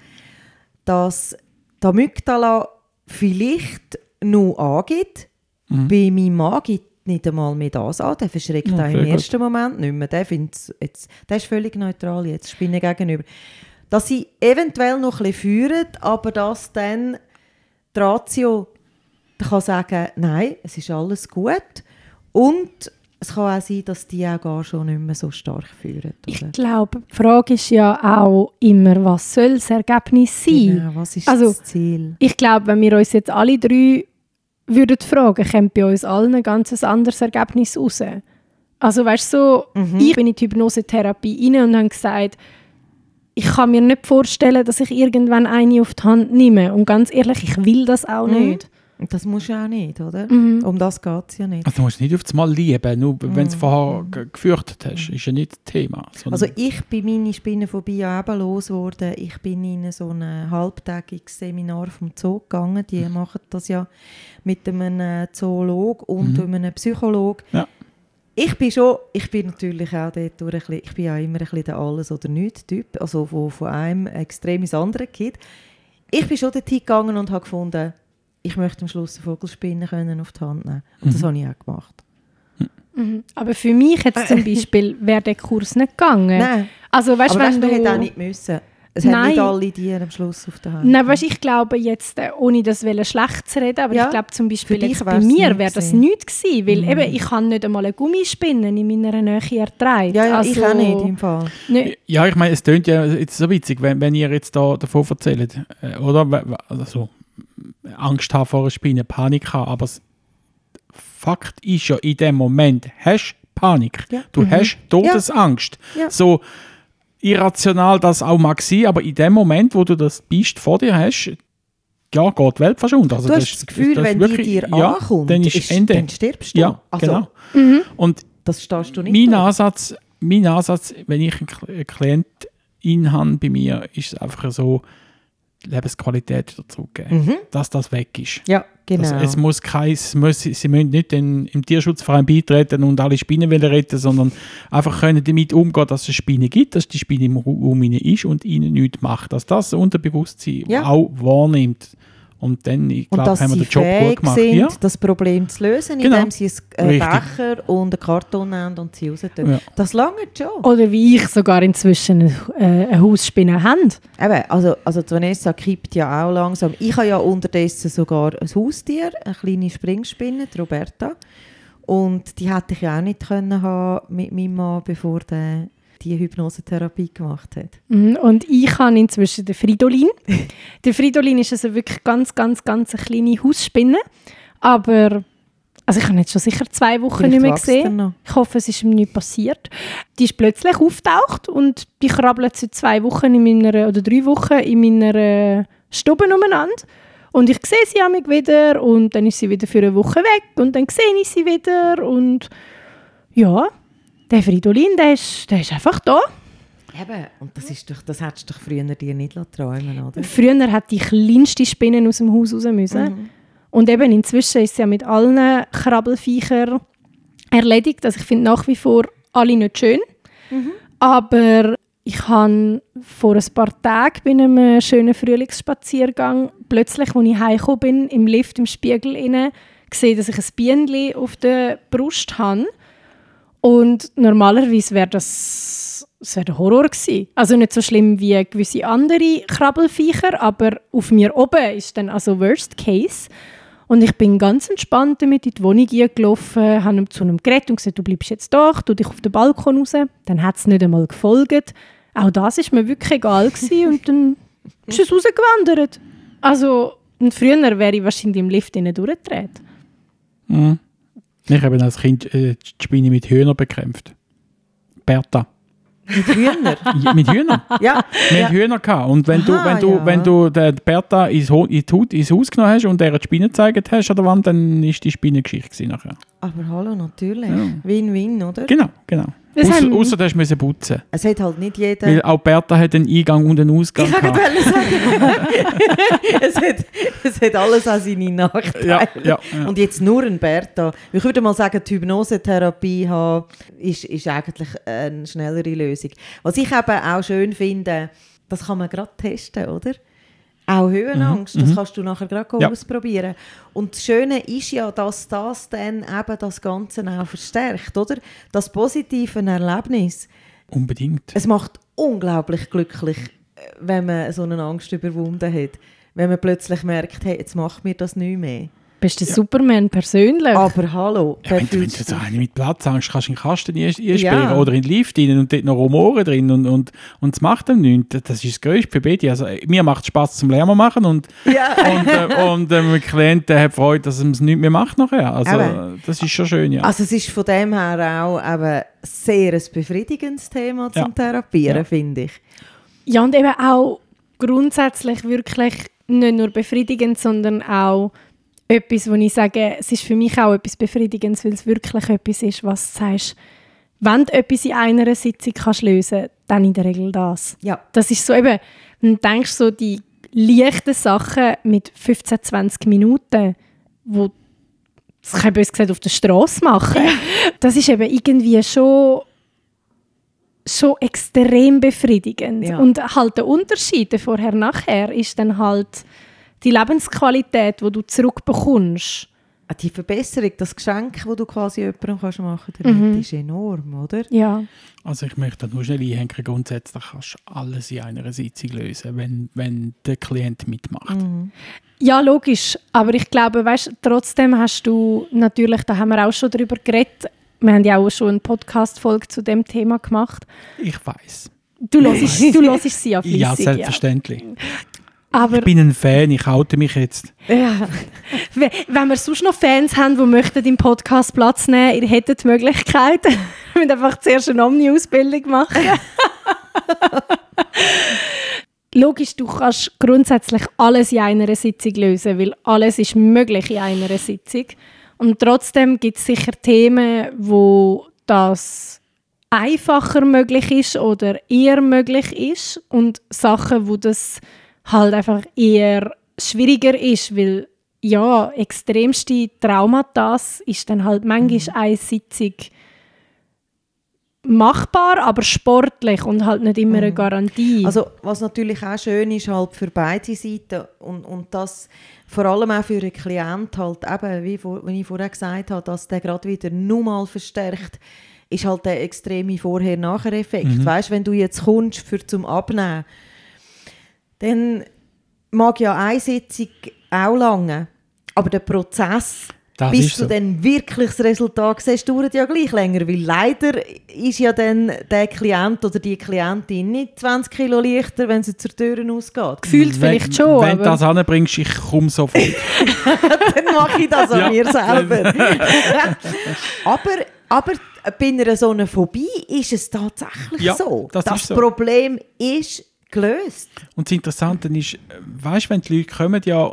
dass die Amygdala vielleicht noch angibt. Mhm. Bei meinem Mann gibt nicht einmal mehr das an. Der verschreckt Ja, auch im sehr gut. ersten Moment nicht mehr. Der, jetzt, der ist völlig neutral jetzt, Spinnen gegenüber. Dass sie eventuell noch ein bisschen führen, aber dass dann die Ratio kann sagen, nein, es ist alles gut. Und es kann auch sein, dass die auch gar schon nicht mehr so stark führen. Ich oder? glaube, die Frage ist ja auch immer, was soll das Ergebnis sein? Genau, was ist Also, das Ziel? Ich glaube, wenn wir uns jetzt alle drei würden fragen, kommt bei uns allen ein ganz anderes Ergebnis raus. Also weißt du, so, Mhm. ich bin in die Hypnosetherapie rein und habe gesagt, ich kann mir nicht vorstellen, dass ich irgendwann eine auf die Hand nehme. Und ganz ehrlich, ich will das auch Mhm. nicht. Das musst du auch nicht, oder? Mhm. Um das geht es ja nicht. Also du musst nicht auf das Mal lieben, nur wenn du es vorher ge- gefürchtet hast, ist ja nicht das Thema. Also ich bin meine Spinnenphobie ja eben losgeworden. Ich bin in so ein halbtägiges Seminar vom Zoo gegangen. Die machen das ja mit einem äh, Zoolog und einem Psycholog. Ja. Ich bin schon, ich bin natürlich auch dort durch ein bisschen, ich bin ja immer ein bisschen der Alles- oder Nichts-Typ, also wo von einem extrem ins andere geht. Ich bin schon dorthin gegangen und habe gefunden, ich möchte am Schluss eine Vogelspinne können auf die Hand nehmen. Und das habe ich auch gemacht. Mhm. Aber für mich jetzt zum [laughs] Beispiel wäre der Kurs nicht gegangen. Nein, Also weißt, aber wenn weißt, man du... hätte auch nicht müssen. Es haben Nein. nicht alle die am Schluss auf der Hand. Nein, weißt, ich glaube jetzt, äh, ohne das wollen, schlecht zu reden, aber Ja, ich glaube zum Beispiel jetzt bei mir wäre das nichts gewesen, weil eben, ich kann nicht einmal eine Gummispinne in meiner Nähe ertragen. Ja, ja ich Also, auch nicht im Fall. nicht- Ja, ich meine, es tönt ja jetzt so witzig, wenn, wenn ihr jetzt da davon erzählt, äh, oder? Also, Angst haben vor einer Spinne, Panik haben, aber Fakt ist ja, in dem Moment hast du Panik. Ja. Du hast Todesangst. Ja. So irrational das auch mag sein, aber in dem Moment, wo du das Biest vor dir hast, ja, geht die Welt fast unter. Also Du das hast das ist- Gefühl, das ist wenn wirklich- die dir ja, ankommt, dann ist, Ende. dann stirbst du. ja, also, genau. Mhm. Und Das stehst du nicht mein durch. Ansatz, mein Ansatz, wenn ich einen Kl- einen Klientin habe bei mir, ist es einfach so, Lebensqualität wieder zurückgeben. Mhm. Dass das weg ist. Ja, genau. Das, es muss kein, muss, sie müssen nicht den, im Tierschutzverein beitreten und alle Spinnen retten, sondern einfach können damit umgehen, dass es Spinnen gibt, dass die Spinne im Raum ist und ihnen nichts macht. Dass das Unterbewusstsein Ja. auch wahrnimmt. Und dann, ich glaube, dass haben wir sie den Job fähig gut gemacht. sind, Ja. das Problem zu lösen, Genau. indem sie einen Richtig. Becher und eine Karton nehmen und sie raus tun. Ja. Das lange schon. Oder wie ich sogar inzwischen äh, eine Hausspinne habe. Eben, also, also die Vanessa kippt ja auch langsam. Ich habe ja unterdessen sogar ein Haustier, eine kleine Springspinne, die Roberta. Und die hätte ich ja auch nicht können haben mit meinem Mann, bevor der die Hypnosetherapie gemacht hat. Mhm, Und ich habe inzwischen den Fridolin. [laughs] der Fridolin ist also wirklich ganz, ganz, ganz eine kleine Hausspinne. Aber also ich habe jetzt schon sicher zwei Wochen Vielleicht nicht mehr gesehen. Ich hoffe, es ist ihm nicht passiert. Die ist plötzlich auftaucht und die krabbelt seit zwei Wochen in meiner, oder drei Wochen in meiner Stube umeinander. Und ich sehe sie amig wieder und dann ist sie wieder für eine Woche weg und dann sehe ich sie wieder und ja, der Fridolin, der ist, der ist einfach da. Eben, und das, ist doch, das hättest du doch früher dir nicht träumen oder? Früher hat die kleinste Spinne aus dem Haus raus müssen. Mhm. Und eben inzwischen ist sie ja mit allen Krabbelfiechern erledigt. Also ich finde nach wie vor alle nicht schön. Aber ich habe vor ein paar Tagen bei einem schönen Frühlingsspaziergang plötzlich, als ich heimgekommen bin, im Lift, im Spiegel inne gesehen, dass ich ein Bienenli auf der Brust habe. Und normalerweise wäre das, das der Horror gewesen. Also nicht so schlimm wie gewisse andere Krabbelfiecher, aber auf mir oben ist dann also Worst Case. Und ich bin ganz entspannt damit in die Wohnung gelaufen, habe zu einem geredet und gesagt, du bleibst jetzt da, tu dich auf den Balkon raus. Dann hat es nicht einmal gefolgt. Auch das ist mir wirklich egal gewesen und dann [laughs] ist es rausgewandert. Also und früher wäre ich wahrscheinlich im Lift durchgedreht. Mhm. Ich habe als Kind äh, die Spinne mit Hühnern bekämpft. Bertha. Mit Hühner. [laughs] Ja, mit Hühnern. ja. Wir ja. Hühner gehabt. Und wenn du, Aha, wenn du, ja. wenn du den Bertha ins, ins Haus genommen hast und der die Spinne gezeigt hast an der Wand, dann ist die Spinne Geschichte gewesen nachher. Aber hallo, natürlich. Ja. Win-win, oder? Genau, genau. Ausser du müssen putzen. Es hat halt nicht jeder... Weil auch Bertha hat einen Eingang und einen Ausgang ich wollte gehabt. sagen, [laughs] es, hat, es hat alles auch seine Nachteile. Ja, ja, ja. Und jetzt nur ein Bertha. Ich würde mal sagen, die Hypnosetherapie haben, ist, ist eigentlich eine schnellere Lösung. Was ich eben auch schön finde, das kann man gerade testen, oder? Auch Höhenangst, das kannst du nachher gerade Ja. ausprobieren. Und das Schöne ist ja, dass das dann eben das Ganze auch verstärkt, oder? Das positive Erlebnis. Unbedingt. Es macht unglaublich glücklich, äh, wenn man so eine Angst überwunden hat. Wenn man plötzlich merkt, hey, jetzt macht mir das nicht mehr. Bist du Superman persönlich? Aber hallo, Ja, der wenn, du- wenn du so sich- eine mit Platzangst kannst, du in den Kasten ein- einsperren Ja. oder in den Lift rein und dort noch Rumoren drin und, und, und es macht dann nichts. Das ist das Größte für beide. Also, äh, mir macht es Spaß zum Lärm machen und, ja. [laughs] und, äh, und äh, mein Klient der hat Freude, dass er es nicht mehr macht nachher. Also, Eben. das ist schon schön, ja. Also es ist von dem her auch eben sehr ein befriedigendes Thema zum Ja. Therapieren, Ja. finde ich. Ja, und eben auch grundsätzlich wirklich nicht nur befriedigend, sondern auch etwas, wo ich sage, es ist für mich auch etwas Befriedigendes, weil es wirklich etwas ist, was du sagst, wenn du etwas in einer Sitzung kannst lösen dann in der Regel das. Ja. Das ist so eben, wenn du denkst, so die leichten Sachen mit 15, 20 Minuten, wo das kann ich gesagt auf der Straße machen. Das ist eben irgendwie schon schon extrem befriedigend. Ja. Und halt der Unterschied vorher nachher ist dann halt die Lebensqualität, die du zurückbekommst. Ah, Die Verbesserung, das Geschenk, das du quasi jemandem kannst machen damit, Mhm. ist enorm, oder? Ja. Also ich möchte da nur schnell einhängen, grundsätzlich kannst du alles in einer Sitzung lösen, wenn, wenn der Klient mitmacht. Mhm. Ja, logisch. Aber ich glaube, weißt, trotzdem hast du natürlich, da haben wir auch schon darüber geredet, wir haben ja auch schon eine Podcast-Folge zu dem Thema gemacht. Ich weiß. Du hörst, du hörst sie ja flüssig. Ja, selbstverständlich. Aber Ich bin ein Fan, ich halte mich jetzt. Ja. [laughs] we- wenn wir sonst noch Fans haben, die möchten im Podcast Platz nehmen, ihr hättet die Möglichkeit. [laughs] Wir müssen einfach zuerst eine Omni-Ausbildung machen. [laughs] Logisch, du kannst grundsätzlich alles in einer Sitzung lösen, weil alles ist möglich in einer Sitzung. Und trotzdem gibt es sicher Themen, wo das einfacher möglich ist oder eher möglich ist und Sachen, wo das halt einfach eher schwieriger ist, weil ja, extremste Traumata ist dann halt manchmal eine Sitzung machbar, aber sportlich und halt nicht immer eine Garantie. Also was natürlich auch schön ist halt für beide Seiten und, und das vor allem auch für einen Klient halt eben, wie, vor, wie ich vorher gesagt habe, dass der gerade wieder nur mal verstärkt, ist halt der extreme Vorher-Nachher-Effekt. Mhm. Weißt, wenn du jetzt kommst für zum Abnehmen, dann mag ja eine Sitzung auch lange, aber der Prozess, Das bis du so. dann wirklich das Resultat siehst, dauert ja gleich länger, weil leider ist ja dann der Klient oder die Klientin nicht 20 Kilo leichter, wenn sie zur Tür ausgeht. Gefühlt wenn, vielleicht schon, Wenn du das anbringst, ich komme sofort. [laughs] dann mache ich das an mir selber. [laughs] aber, aber bei einer so einer Phobie ist es tatsächlich Ja, so. das das ist so. Problem ist gelöst. Und das Interessante ist, weißt du, wenn die Leute kommen, ja,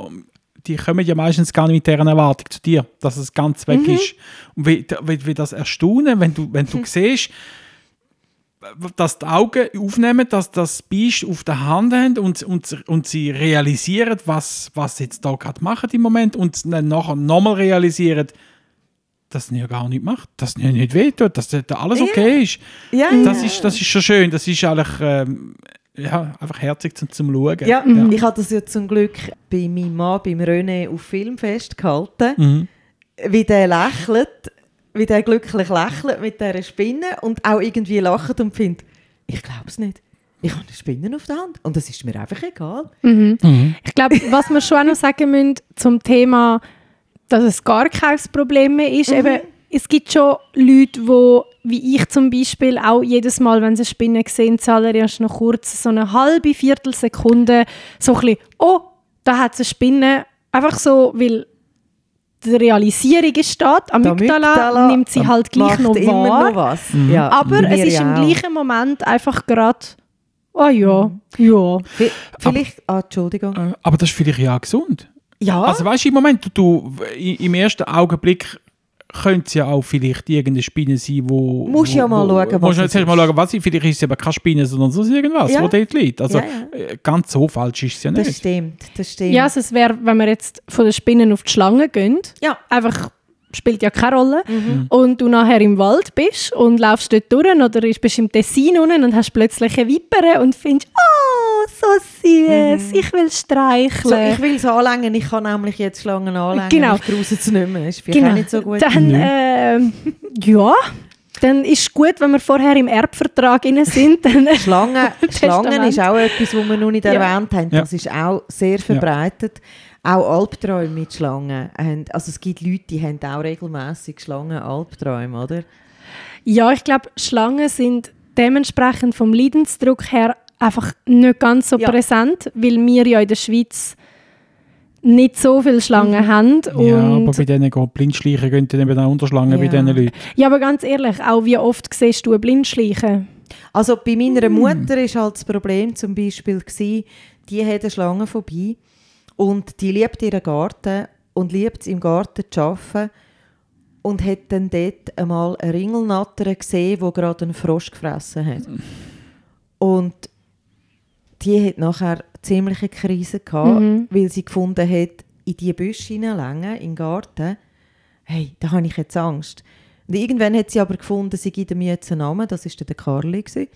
die kommen ja meistens gar nicht mit deren Erwartung zu dir, dass es ganz weg Mhm. ist. Und wie, wie, wie das erstaunen, wenn du, wenn du Mhm. siehst, dass die Augen aufnehmen, dass das Biest auf der Hand haben und, und, und sie realisieren, was, was sie jetzt da gerade machen im Moment und dann nachher nochmal realisieren, dass es ja gar nicht macht, dass es nicht wehtut, dass da alles Ja. okay ist. Ja, Das ist, das ist schon schön. Das ist eigentlich ähm, ja, einfach herzig zum, zum Schauen. Ja, ich habe das ja zum Glück bei meinem Mann, beim René, auf Film festgehalten. Mhm. Wie der lächelt, wie der glücklich lächelt mit dieser Spinne und auch irgendwie lacht und findet, ich glaube es nicht. Ich habe eine Spinne auf der Hand und das ist mir einfach egal. Mhm. ich glaube, was wir schon auch noch sagen müssen zum Thema, dass es gar kein Problem mehr ist, eben, es gibt schon Leute, die, wie ich zum Beispiel, auch jedes Mal, wenn sie eine Spinne sehen, zuallererst noch kurz so eine halbe Viertelsekunde so ein bisschen, oh, da hat es eine Spinne, einfach so, weil die Realisierung ist da, Amygdala, nimmt sie halt gleich noch immer wahr. noch was. Ja, Aber es ist ja im auch. gleichen Moment einfach gerade, oh ja, ja. Vi- Vielleicht, ah, Entschuldigung. Äh, Aber das ist vielleicht ja auch gesund. Ja, Also weißt du, im Moment, du, du im ersten Augenblick könnte es ja auch vielleicht irgendeine Spinne sein, wo... Musst wo, ja mal wo, schauen, was Musst du es jetzt mal schauen, was ist. Vielleicht ist es eben keine Spinne, sondern sonst irgendwas, Ja. wo dort liegt. Also Ja, ja. äh, ganz so falsch ist es ja Das nicht. stimmt, das stimmt. Ja, also es wäre, wenn wir jetzt von den Spinnen auf die Schlange gehen, Ja. einfach spielt ja keine Rolle. Mhm. Und du nachher im Wald bist und laufst dort durch oder bist im Tessin unten und hast plötzlich eine Vipere und findest, oh, so süß, ich will streicheln. Mhm. So, ich will es anlängen, ich kann nämlich jetzt Schlangen anlängen, Genau. ich gruse es nicht mehr. Ist genau. nicht so gut. Dann, ähm, [laughs] ja, dann ist es gut, wenn wir vorher im Erbvertrag drin sind. [laughs] Dann, Schlangen, [laughs] Schlangen ist auch etwas, was wir noch nicht Ja. erwähnt haben. Ja. Das ist auch sehr verbreitet. Auch Albträume mit Schlangen. haben- Also es gibt Leute, die haben auch regelmäßig Schlangen-Albträume, oder? ja, ich glaube, Schlangen sind dementsprechend vom Leidensdruck her einfach nicht ganz so Ja. präsent, weil wir ja in der Schweiz nicht so viele Schlangen haben. Und Ja, aber bei denen gehen Blindschleichen gehen dann eben auch Unterschlangen bei Ja. diesen Leuten. Ja, aber ganz ehrlich, auch wie oft siehst du eine Blindschleiche? Also bei meiner Hm. Mutter war halt das Problem zum Beispiel, gewesen, die hat eine Schlange vorbei und die liebt ihren Garten und liebt es im Garten zu arbeiten und hat dann dort einmal eine Ringelnatter gesehen, die gerade einen Frosch gefressen hat. Und die hat nachher ziemlich eine Krise gehabt, Mhm. weil sie gefunden hat, in die Büsche hineinlängen, in den Garten, hey, da habe ich jetzt Angst. Und irgendwann hat sie aber gefunden, sie gibt ihm jetzt einen Namen, das war der Carli. Gewesen.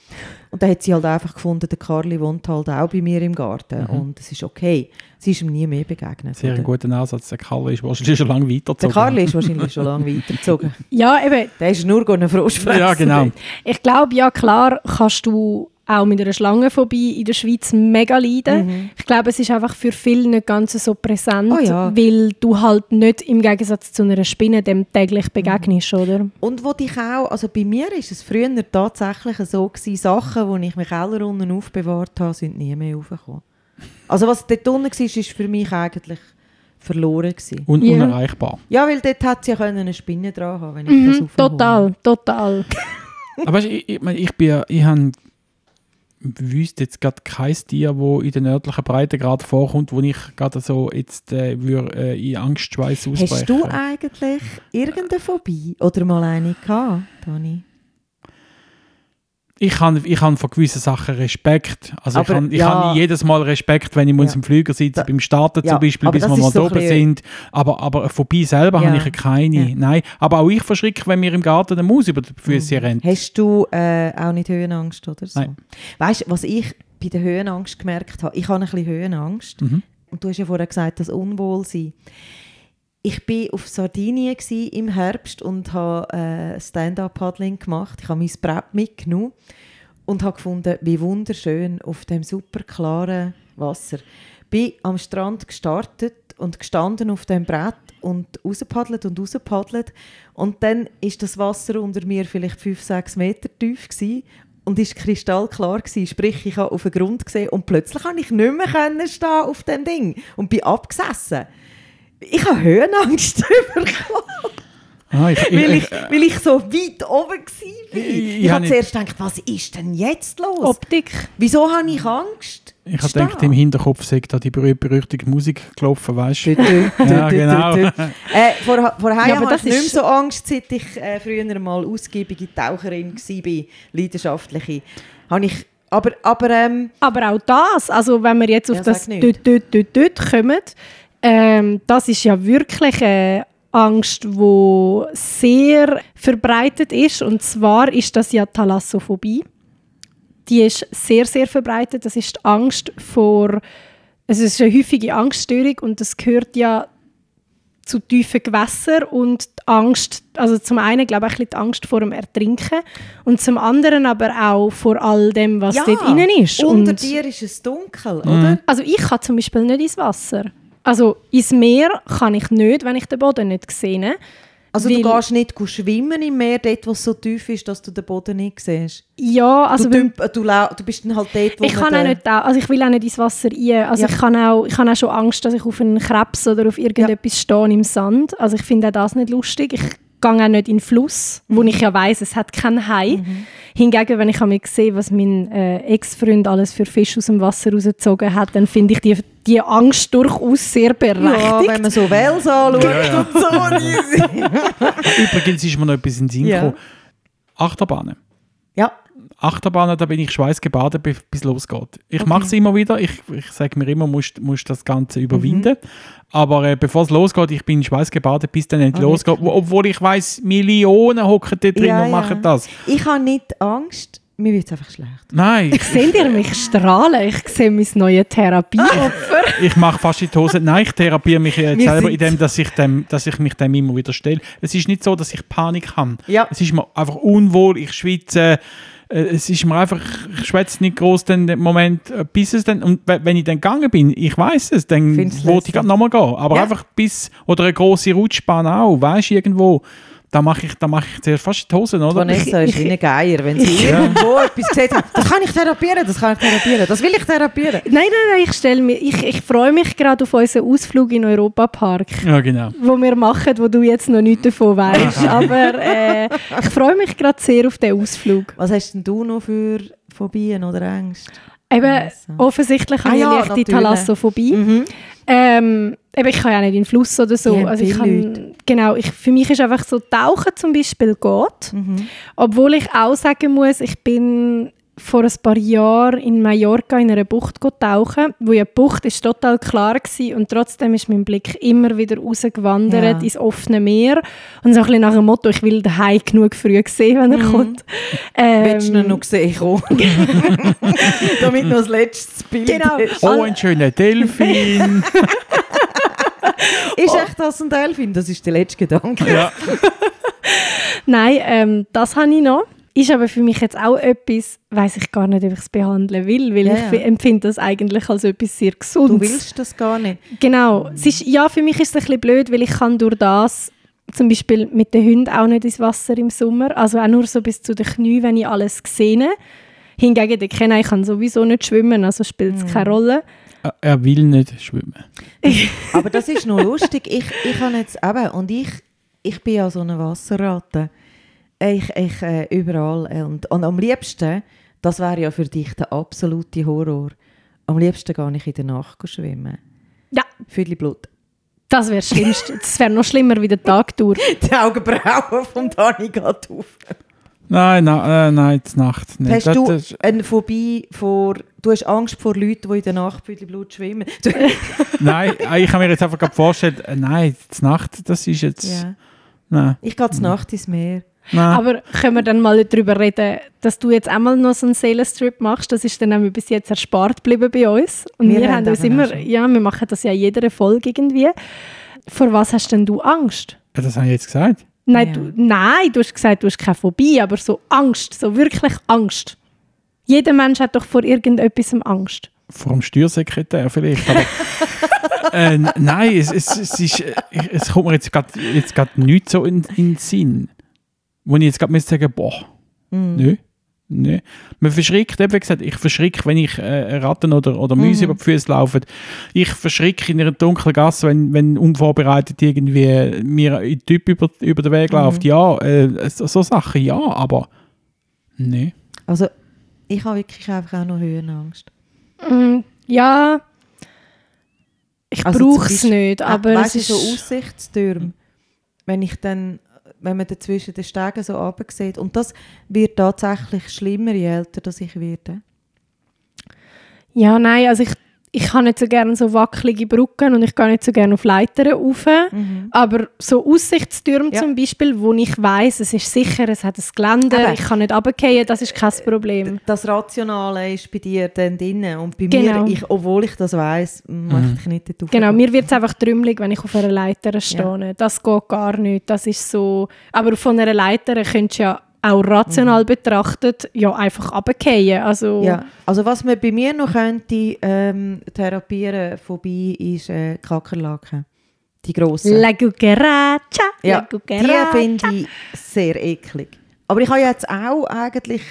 Und dann hat sie halt einfach gefunden, der Carli wohnt halt auch bei mir im Garten. Und es ist okay. Sie ist ihm nie mehr begegnet. Sehr oder? ein guter Ansatz. Der Kalle ist wahrscheinlich schon lange Der weitergezogen. Carli ist wahrscheinlich schon lange weitergezogen. [laughs] Ja, eben, Der ist nur einen Frosch. Ja, genau. [laughs] ich glaube, ja klar kannst du auch mit einer Schlangenphobie in der Schweiz mega leiden. Ich glaube, es ist einfach für viele nicht ganz so präsent, Mhm. Oh ja. weil du halt nicht im Gegensatz zu einer Spinne dem täglich begegnest, oder? Und wo dich auch, also bei mir ist es früher tatsächlich so gewesen, Sachen, die ich im Keller unten aufbewahrt habe, sind nie mehr raufgekommen. Also was dort unten war, ist für mich eigentlich verloren gewesen. Un Ja. Unerreichbar. Ja, weil dort hätte sie ja können eine Spinne dran haben wenn ich das Mhm, aufhole. total, total. Aber weißt, ich, ich, ich bin ja, ich habe wüsste jetzt gerade kein Tier, wo in den nördlichen Breitengrad vorkommt, wo ich gerade so jetzt äh, würd, äh, in Angstschweiß ausbrechen. Hast du eigentlich irgendeine Phobie oder mal eine gehabt, Dani? Ich habe ich han von gewissen Sachen Respekt. Also ich Aber habe ich ja. han jedes Mal Respekt, wenn ich Ja. im Flüger sitze, Da- beim Starten Ja, zum Beispiel, aber bis wir mal so oben sind. Aber, aber vorbei selber Ja. habe ich keine. Nein. Aber auch ich verschrecke, wenn mir im Garten eine Maus über die Füße Mhm. rennt. Hast du äh, auch nicht Höhenangst oder so? Nein. Weißt du, was ich bei der Höhenangst gemerkt habe? Ich habe ein bisschen Höhenangst. Mhm. Und du hast ja vorher gesagt, das Unwohlsein. Ich war auf Sardinien im Herbst und habe äh, Stand-up-Paddling gemacht. Ich habe mein Brett mitgenommen und habe gefunden, wie wunderschön auf dem super klaren Wasser. Bin am Strand gestartet und gestanden auf dem Brett und rausgepaddelt und rausgepaddelt. Und dann ist das Wasser unter mir vielleicht 5, 6 Meter tief gsi und ist kristallklar gsi. Sprich, ich habe auf den Grund gesehen und plötzlich konnte ich nicht mehr stehen auf dem Ding und bin abgesessen. Ich habe Höhenangst [laughs] bekommen, Ah, ich, weil ich, ich, weil ich so weit oben war. Ich- Ich, ich habe zuerst gedacht, was ist denn jetzt los? Optik. Wieso habe ich Angst? ich habe gedacht, im Hinterkopf sei da die berühmt berüchtigte Musik gelaufen, weißt du? [laughs] Ja, genau. Äh, vor, vorher Ja, habe das ich nicht mehr so Angst, seit ich äh, früher mal ausgiebige Taucherin war, leidenschaftliche. Habe ich, aber, aber ähm, Aber auch das, also wenn wir jetzt auf Ja, das dort, dort, dort, dort kommen, ähm, das ist ja wirklich eine Angst, die sehr verbreitet ist. Und zwar ist das ja Thalassophobie. Die ist sehr, sehr verbreitet. Das ist die Angst vor, es ist eine häufige Angststörung und das gehört ja zu tiefen Gewässern und die Angst, also zum einen glaube ich ein bisschen die Angst vor dem Ertrinken und zum anderen aber auch vor all dem, was dort innen ist. unter und dir ist es dunkel, Mhm. oder? also ich kann zum Beispiel nicht ins Wasser. Also ins Meer kann ich nicht, wenn ich den Boden nicht sehe. Also du gehst nicht schwimmen im Meer, dort wo es so tief ist, dass du den Boden nicht siehst. Ja, also du, du, du bist dann halt dort, wo ich kann auch nicht, also ich will auch nicht ins Wasser rein. Also Ja. ich, kann auch, ich habe auch schon Angst, dass ich auf einen Krebs oder auf irgendetwas stehe im Sand. Also ich finde auch das nicht lustig. Ich gehe auch nicht in den Fluss, wo ich ja weiß, es hat keinen Hai. Hingegen, wenn ich einmal sehe, was mein äh, Ex-Freund alles für Fisch aus dem Wasser rausgezogen hat, dann finde ich die, die Angst durchaus sehr berechtigt. Ja, wenn man so Wels anschaut Ja, ja. und so. [laughs] Übrigens ist mir noch etwas in den Sinn Ja. gekommen. Achterbahnen. ja, Achterbahnen, da bin ich schweißgebadet, bis bis losgeht. Ich mache es immer wieder. Ich, ich sage mir immer, musst musst das Ganze überwinden. Aber äh, bevor es losgeht, ich bin schweißgebadet, bis dann endlich Ah, losgeht. Wo, obwohl ich weiß, Millionen hocken da drin Ja, und ja. machen das. ich habe nicht Angst, mir wird es einfach schlecht. Nein, ich, Seht ihr mich [laughs] strahlen? Ich sehe mein neues Therapieopfer. [laughs] ich mache fast in die Hose. Nein, ich therapiere mich jetzt Wir selber, indem dass ich, dem, dass ich mich dem immer wieder stelle. Es ist nicht so, dass ich Panik habe. Ja. Es ist mir einfach unwohl, ich schwitze. äh, Es ist mir einfach, ich schwätze nicht groß den Moment, äh, bis es dann, und we- wenn ich dann gegangen bin, ich weiß es, dann wollte ich gerade nochmal gehen. Aber Ja. einfach bis, oder eine große Rutschbahn auch, weißt du, irgendwo, da mache ich, da mache ich zuerst fast die Hosen, oder? Vanessa ist wie ein Geier, wenn sie [laughs] irgendwo etwas sieht, das kann ich therapieren, das kann ich therapieren, das will ich therapieren. Nein, nein, nein, ich, stell ich, ich freue mich gerade auf unseren Ausflug in den Europapark. Ja, genau. wo wir machen, wo du jetzt noch nichts davon weißt. Aber äh, ich freue mich gerade sehr auf den Ausflug. Was hast denn du noch für Phobien oder Ängste? Eben, offensichtlich habe Ah ich ja, leichte. Thalassophobie. Mhm. Ähm, eben, ich kann ja nicht in den Fluss oder so. Haben also ich kann, genau, ich, für mich ist einfach so, Tauchen zum Beispiel geht. Mhm. Obwohl ich auch sagen muss, ich bin vor ein paar Jahren in Mallorca in einer Bucht go tauchen, wo ja die Bucht ist total klar war und trotzdem ist mein Blick immer wieder rausgewandert Ja. ins offene Meer und so ein bisschen nach dem Motto, ich will den Hai genug früh sehen, wenn er kommt. Ähm, Willst du ihn noch sehen kommen? [laughs] Damit noch das letzte Bild Genau. ist. Oh, ein schöner Delfin. [laughs] [laughs] Ist echt das ein Delfin? Das ist der letzte Gedanke. ja. [laughs] Nein, ähm, das habe ich noch. Ist aber für mich jetzt auch etwas, weiß ich gar nicht, ob ich es behandeln will, weil Ja, ich empfinde das eigentlich als etwas sehr Gesundes. Du willst das gar nicht. Genau. Es ist, ja, für mich ist es ein bisschen blöd, weil ich kann durch das zum Beispiel mit den Hunden auch nicht ins Wasser im Sommer. Also auch nur so bis zu den Knien, wenn ich alles sehe. Hingegen, der Kenai kann sowieso nicht schwimmen, also spielt es keine Rolle. Er will nicht schwimmen. [laughs] Aber das ist noch lustig. Ich, ich habe jetzt eben, und ich, ich bin ja so eine Wasserratte. Ich, ich äh, überall. äh, Und, und am liebsten, das wäre ja für dich der absolute Horror, am liebsten gehe ich in der Nacht schwimmen. Ja, Viel Blut. das wäre das Schlimmste. Das wäre noch schlimmer wie der Tag durch. [laughs] Die Augenbrauen vom Dani geht auf. Nein, nein, äh, nein, die Nacht nicht. Hast Das- du das- eine Phobie vor, du hast Angst vor Leuten, die in der Nacht Blut schwimmen? [laughs] Nein, äh, ich habe mir jetzt einfach gerade vorgestellt, äh, nein, die Nacht, das ist jetzt. ja. Nein, Ich gehe zur Nacht ins Meer. nein. Aber können wir dann mal darüber reden, dass du jetzt einmal noch so einen Seelenstrip machst? Das ist dann nämlich bis jetzt erspart geblieben bei uns. Und Wir wir, haben uns immer, ja, wir machen das ja in jeder Folge irgendwie. Vor was hast denn du Angst? Ja, das habe ich jetzt gesagt. Nein, Ja. du, nein, du hast gesagt, du hast keine Phobie, aber so Angst, so wirklich Angst. Jeder Mensch hat doch vor irgendetwas Angst. Vor dem Steuersekretär vielleicht. Aber, [laughs] äh, nein, es, es, es, ist, äh, es kommt mir jetzt gerade jetzt grad nichts so in, in den Sinn. Wo ich jetzt gerade müsste sagen, boah, Mhm. nö. Nö. Man verschrickt, eben wie gesagt, ich verschricke, wenn ich äh, Ratten oder, oder Mäuse Mhm. über die Füße laufe. Ich verschricke in einer dunklen Gasse, wenn, wenn unvorbereitet irgendwie mir ein Typ über, über den Weg läuft. Mhm. Ja, äh, so, so Sachen, ja, aber nee. Also, ich habe wirklich einfach auch noch Höhenangst. Mm, ja, ich Also brauche es nicht, Ah, aber weißt es ist... so Aussichtstürme, wenn ich dann, wenn man dann zwischen den Stegen so runter sieht. Und das wird tatsächlich schlimmer, je älter dass ich werde. Ja, nein, also ich, ich habe nicht so gerne so wackelige Brücken und ich gehe nicht so gerne auf Leitern rauf. Aber so Aussichtstürme Ja. zum Beispiel, wo ich weiß, es ist sicher, es hat ein Gelände, Eben. ich kann nicht runterfallen, das ist kein Problem. Das Rationale ist bei dir dann drin. Und bei Genau. mir, ich, obwohl ich das weiss, möchte ich nicht dort Genau, mir wird es einfach trümmelig, wenn ich auf einer Leiter stehe. Das geht gar nicht. Das ist so... Aber von einer Leiter könntest du ja auch rational betrachtet ja einfach runterfallen. Also, Ja, also was man bei mir noch könnte ähm, therapieren vorbei ist äh, Kakerlaken. Die grossen. La cucaracha, Ja, la die finde ich sehr eklig. Aber ich habe jetzt auch eigentlich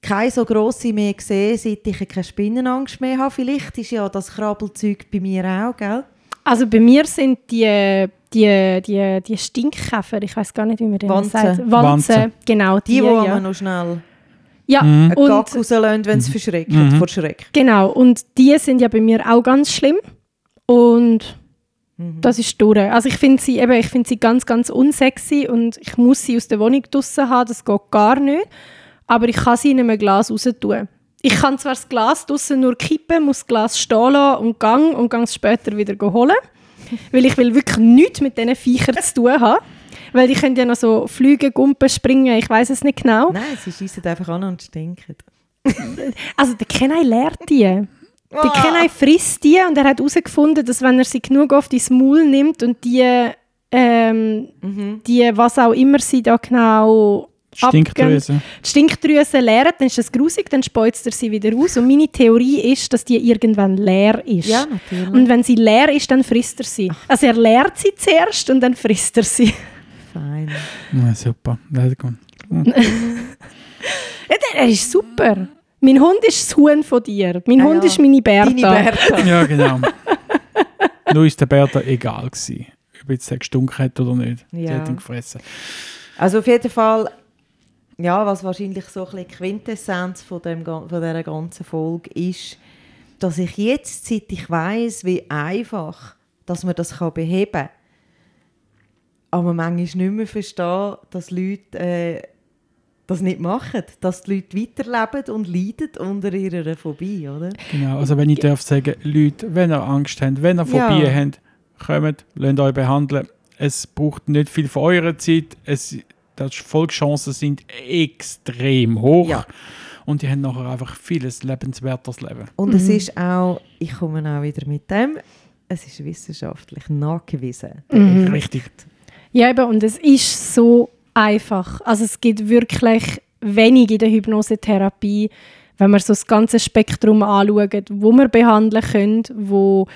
keine so grosse mehr gesehen, seit ich keine Spinnenangst mehr habe. Vielleicht ist ja das Krabbelzeug bei mir auch, gell? Also bei mir sind die, die, die, die Stinkkäfer, ich weiß gar nicht, wie man den Wanzen. sagt. Wanzen, Wanzen. genau. Die, die ja. man noch schnell ja, Mhm. und, Gag rauslassen, wenn es verschreckt, Mhm. vor Schreck. genau. Und die sind ja bei mir auch ganz schlimm. Und das ist durch. Also ich finde sie, eben, ich finde sie ganz, ganz unsexy und ich muss sie aus der Wohnung draussen haben, das geht gar nicht. Aber ich kann sie in einem Glas raus tun. Ich kann zwar das Glas draussen nur kippen, muss das Glas stehen lassen und gang und gang es später wieder holen. Weil ich will wirklich nichts mit diesen Viechern zu tun haben. Weil die können ja noch so fliegen, gumpen, springen, ich weiß es nicht genau. Nein, sie schießen einfach an und stinken. [laughs] Also der Kenai lehrt die. Der Ah. Kenai frisst die und er hat herausgefunden, dass wenn er sie genug auf ins Maul nimmt und die, ähm, Mhm. die was auch immer sie da genau abgeben, Stinkdrüse. die Stinkdrüse leert, dann ist das grusig, dann speuzt er sie wieder aus. Und meine Theorie ist, dass die irgendwann leer ist. Ja, natürlich. Und wenn sie leer ist, dann frisst er sie. Also er leert sie zuerst und dann frisst er sie. Fein. [laughs] Ja, super. Er ist super. Mein Hund ist das Huhn von dir. Mein Ah, Hund ja. ist meine Bertha. Deine Bertha. Ja, genau. [laughs] Nur ist der Bertha egal gewesen, ob jetzt der gestunken hat oder nicht. Sie Ja. hat ihn gefressen. Also auf jeden Fall, ja, was wahrscheinlich so ein bisschen Quintessenz von, dem, von dieser ganzen Folge ist, dass ich jetzt, seit ich weiß, wie einfach, dass man das kann beheben kann, aber manchmal nicht mehr verstehe, dass Leute äh, das nicht machen, dass die Leute weiterleben und leiden unter ihrer Phobie, oder? Genau, also wenn ich darf sagen, Leute, wenn ihr Angst habt, wenn ihr Ja. Phobien habt, kommt, lasst euch behandeln. Es braucht nicht viel von eurer Zeit. Es, die Folgechancen sind extrem hoch. Ja. Und die haben nachher einfach vieles lebenswertes Leben. Und es ist auch, ich komme auch wieder mit dem, es ist wissenschaftlich nachgewiesen. Mhm. Richtig. Ja, eben, und es ist so einfach. Also es gibt wirklich wenig in der Hypnosetherapie, wenn man so das ganze Spektrum anschaut, wo wir behandeln können, wo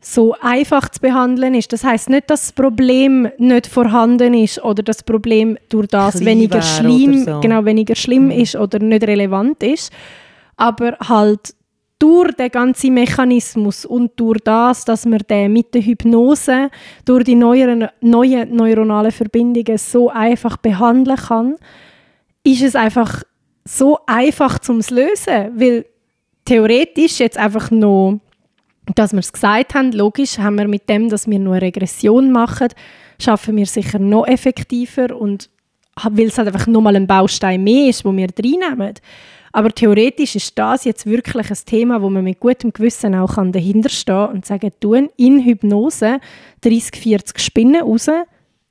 so einfach zu behandeln ist. Das heißt nicht, dass das Problem nicht vorhanden ist oder das Problem durch das Klein weniger schlimm, so. genau, weniger schlimm ist oder nicht relevant ist. Aber halt durch den ganzen Mechanismus und durch das, dass man den mit der Hypnose, durch die neuen, neuen neuronalen Verbindungen so einfach behandeln kann, ist es einfach so einfach zum lösen, weil theoretisch jetzt einfach noch, dass wir es gesagt haben, logisch haben wir mit dem, dass wir nur eine Regression machen, schaffen wir sicher noch effektiver und weil es halt einfach nochmal ein Baustein mehr ist, wo wir reinnehmen. Aber theoretisch ist das jetzt wirklich ein Thema, wo man mit gutem Gewissen auch kann dahinterstehen kann und sagen, tun in Hypnose 30, 40 Spinnen raus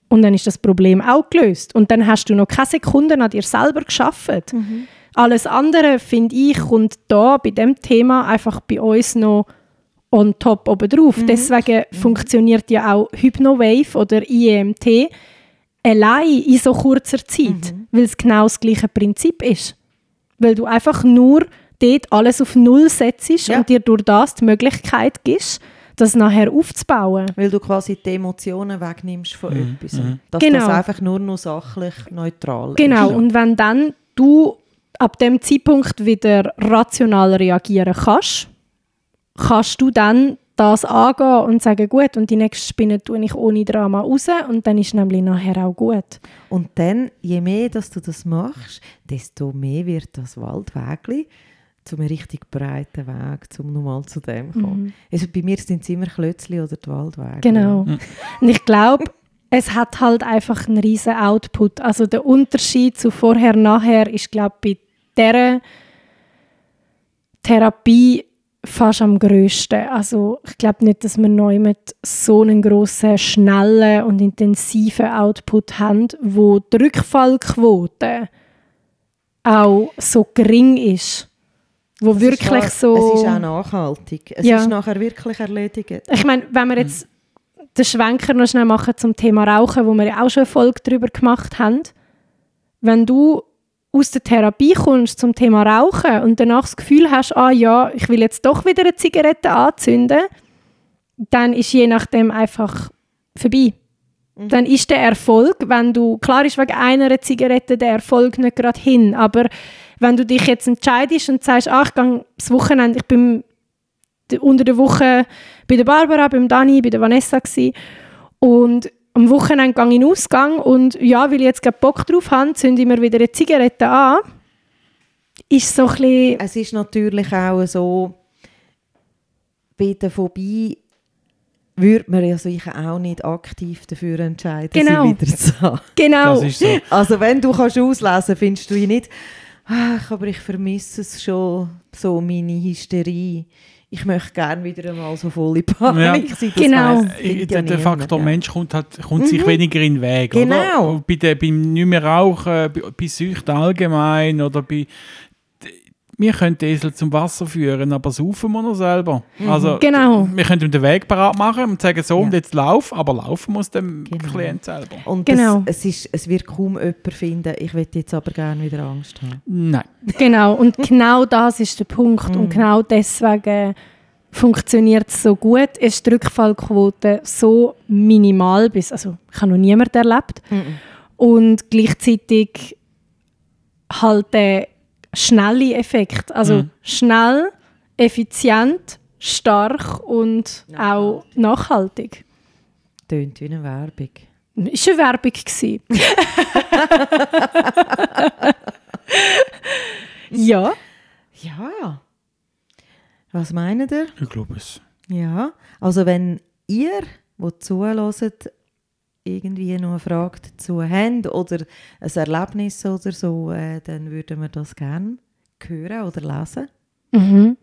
und dann ist das Problem auch gelöst. Und dann hast du noch keine Sekunden an dir selber geschafft. Alles andere, finde ich, kommt da bei dem Thema einfach bei uns noch on top oben drauf. Deswegen funktioniert ja auch Hypnowave oder IEMT allein in so kurzer Zeit, weil es genau das gleiche Prinzip ist. Weil du einfach nur dort alles auf Null setzt Ja. und dir durch das die Möglichkeit gibst, das nachher aufzubauen. Weil du quasi die Emotionen wegnimmst von Mhm, etwas. mhm. Dass Genau. das einfach nur noch sachlich neutral Genau, ist. und wenn dann du ab dem Zeitpunkt wieder rational reagieren kannst, kannst du dann das angehen und sagen, gut, und die nächste Spinne tue ich ohne Drama raus und dann ist nämlich nachher auch gut. Und dann, je mehr dass du das machst, desto mehr wird das Waldwägli zu einem richtig breiten Weg, um nochmal zu dem zu kommen. Also bei mir sind es immer Klötzli oder die Waldwege. Genau. Und ich glaube, es hat halt einfach einen riesen Output. Also der Unterschied zu vorher, nachher ist, glaube ich, bei dieser Therapie fast am grössten. Also ich glaube nicht, dass wir neu mit so einem grossen, schnellen und intensiven Output haben, wo die Rückfallquote auch so gering ist. Wo Es wirklich ist so... Es ist auch nachhaltig. Es Ja. ist nachher wirklich erledigt. Ich meine, wenn wir jetzt den Schwenker noch schnell machen zum Thema Rauchen, wo wir ja auch schon eine Folge darüber gemacht haben. Wenn du aus der Therapie kommst zum Thema Rauchen und danach das Gefühl hast, ah ja, ich will jetzt doch wieder eine Zigarette anzünden, dann ist je nachdem einfach vorbei. Dann ist der Erfolg, wenn du, klar ist wegen einer Zigarette der Erfolg nicht gerade hin, aber wenn du dich jetzt entscheidest und sagst, ach, ich gehe das Wochenende, ich bin unter der Woche bei der Barbara, beim Dani, bei der Vanessa gsi und am Wochenende gehe ich in den Ausgang und ja, weil ich jetzt gerade Bock drauf habe, zünde ich mir wieder eine Zigarette an. Ist so ein Es ist natürlich auch so, bei der Phobie würde man ja sich auch nicht aktiv dafür entscheiden, Genau. sie wieder zu haben. genau, Das ist so. Also wenn du kannst auslesen findest du ihn nicht, ach, aber ich vermisse es schon, so meine Hysterie. Ich möchte gerne wieder einmal so volle Panik sein. Das Genau. weiss- findet Äh, ja Der, Faktor ja. Mensch kommt, halt, kommt sich weniger in den Weg. Oder? Genau. Und Bei der, beim nicht mehr Rauchen, bei, bei Süchten allgemein oder bei. Wir können die Esel zum Wasser führen, aber saufen wir noch selber. Also, Genau. Wir können ihm den Weg parat machen und sagen, so, Ja. und jetzt lauf, aber laufen muss der Genau. Klient selber. Und Genau. es, es, ist, es wird kaum jemand finden, ich will jetzt aber gerne wieder Angst haben. Nein. genau. Und genau das ist der Punkt. Und genau deswegen funktioniert es so gut. Ist die Rückfallquote so minimal bis, also ich habe noch niemanden erlebt. Und gleichzeitig halt der schnelle Effekt. Also Mhm. schnell, effizient, stark und auch nachhaltig. Tönt wie eine Werbung. Ist eine Werbung gewesen. [laughs] ja, Ja. Was meint ihr? Ich glaube es. Ja, also wenn ihr, die zuhört, irgendwie noch eine Frage dazu habt oder ein Erlebnis oder so, äh, dann würden wir das gerne hören oder lesen. mhm.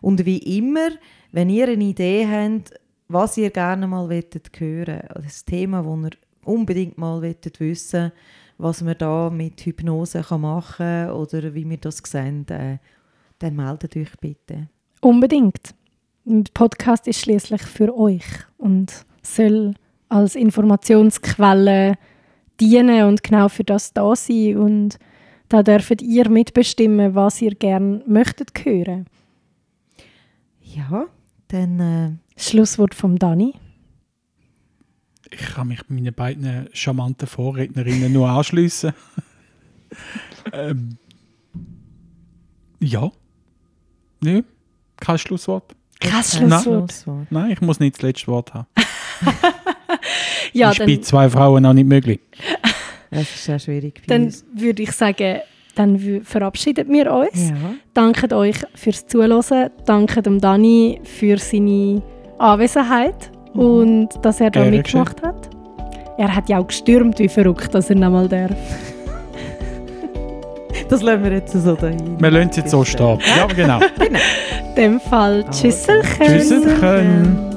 Und wie immer, wenn ihr eine Idee habt, was ihr gerne mal wettet hören, das Thema, das ihr unbedingt mal wettet wissen, was man da mit Hypnose kann machen kann oder wie wir das sehen, äh, dann meldet euch bitte. unbedingt. Der Podcast ist schließlich für euch und soll als Informationsquelle dienen und genau für das da sein. Und da dürft ihr mitbestimmen, was ihr gerne möchtet hören. Ja, dann äh, Schlusswort vom Dani. Ich kann mich meinen beiden charmanten Vorrednerinnen nur anschließen. [laughs] ähm, ja. Nö, kein Schlusswort. Kein. Schlusswort. Nein, ich muss nicht das letzte Wort haben. [laughs] [laughs] Ja, ist bei dann, zwei Frauen auch nicht möglich. [laughs] Das ist sehr schwierig bei dann uns. würde ich sagen, dann verabschieden wir uns. Ja. Danke euch fürs Zuhören. Danke dem Dani für seine Anwesenheit und dass er da mitgemacht hat. Er hat ja auch gestürmt wie verrückt, dass er nochmal darf. [laughs] Das lassen wir jetzt so dahin. Wir lassen es jetzt so stehen. Ja, genau. In dem Fall, Tschüsselchen. Tschüsselchen.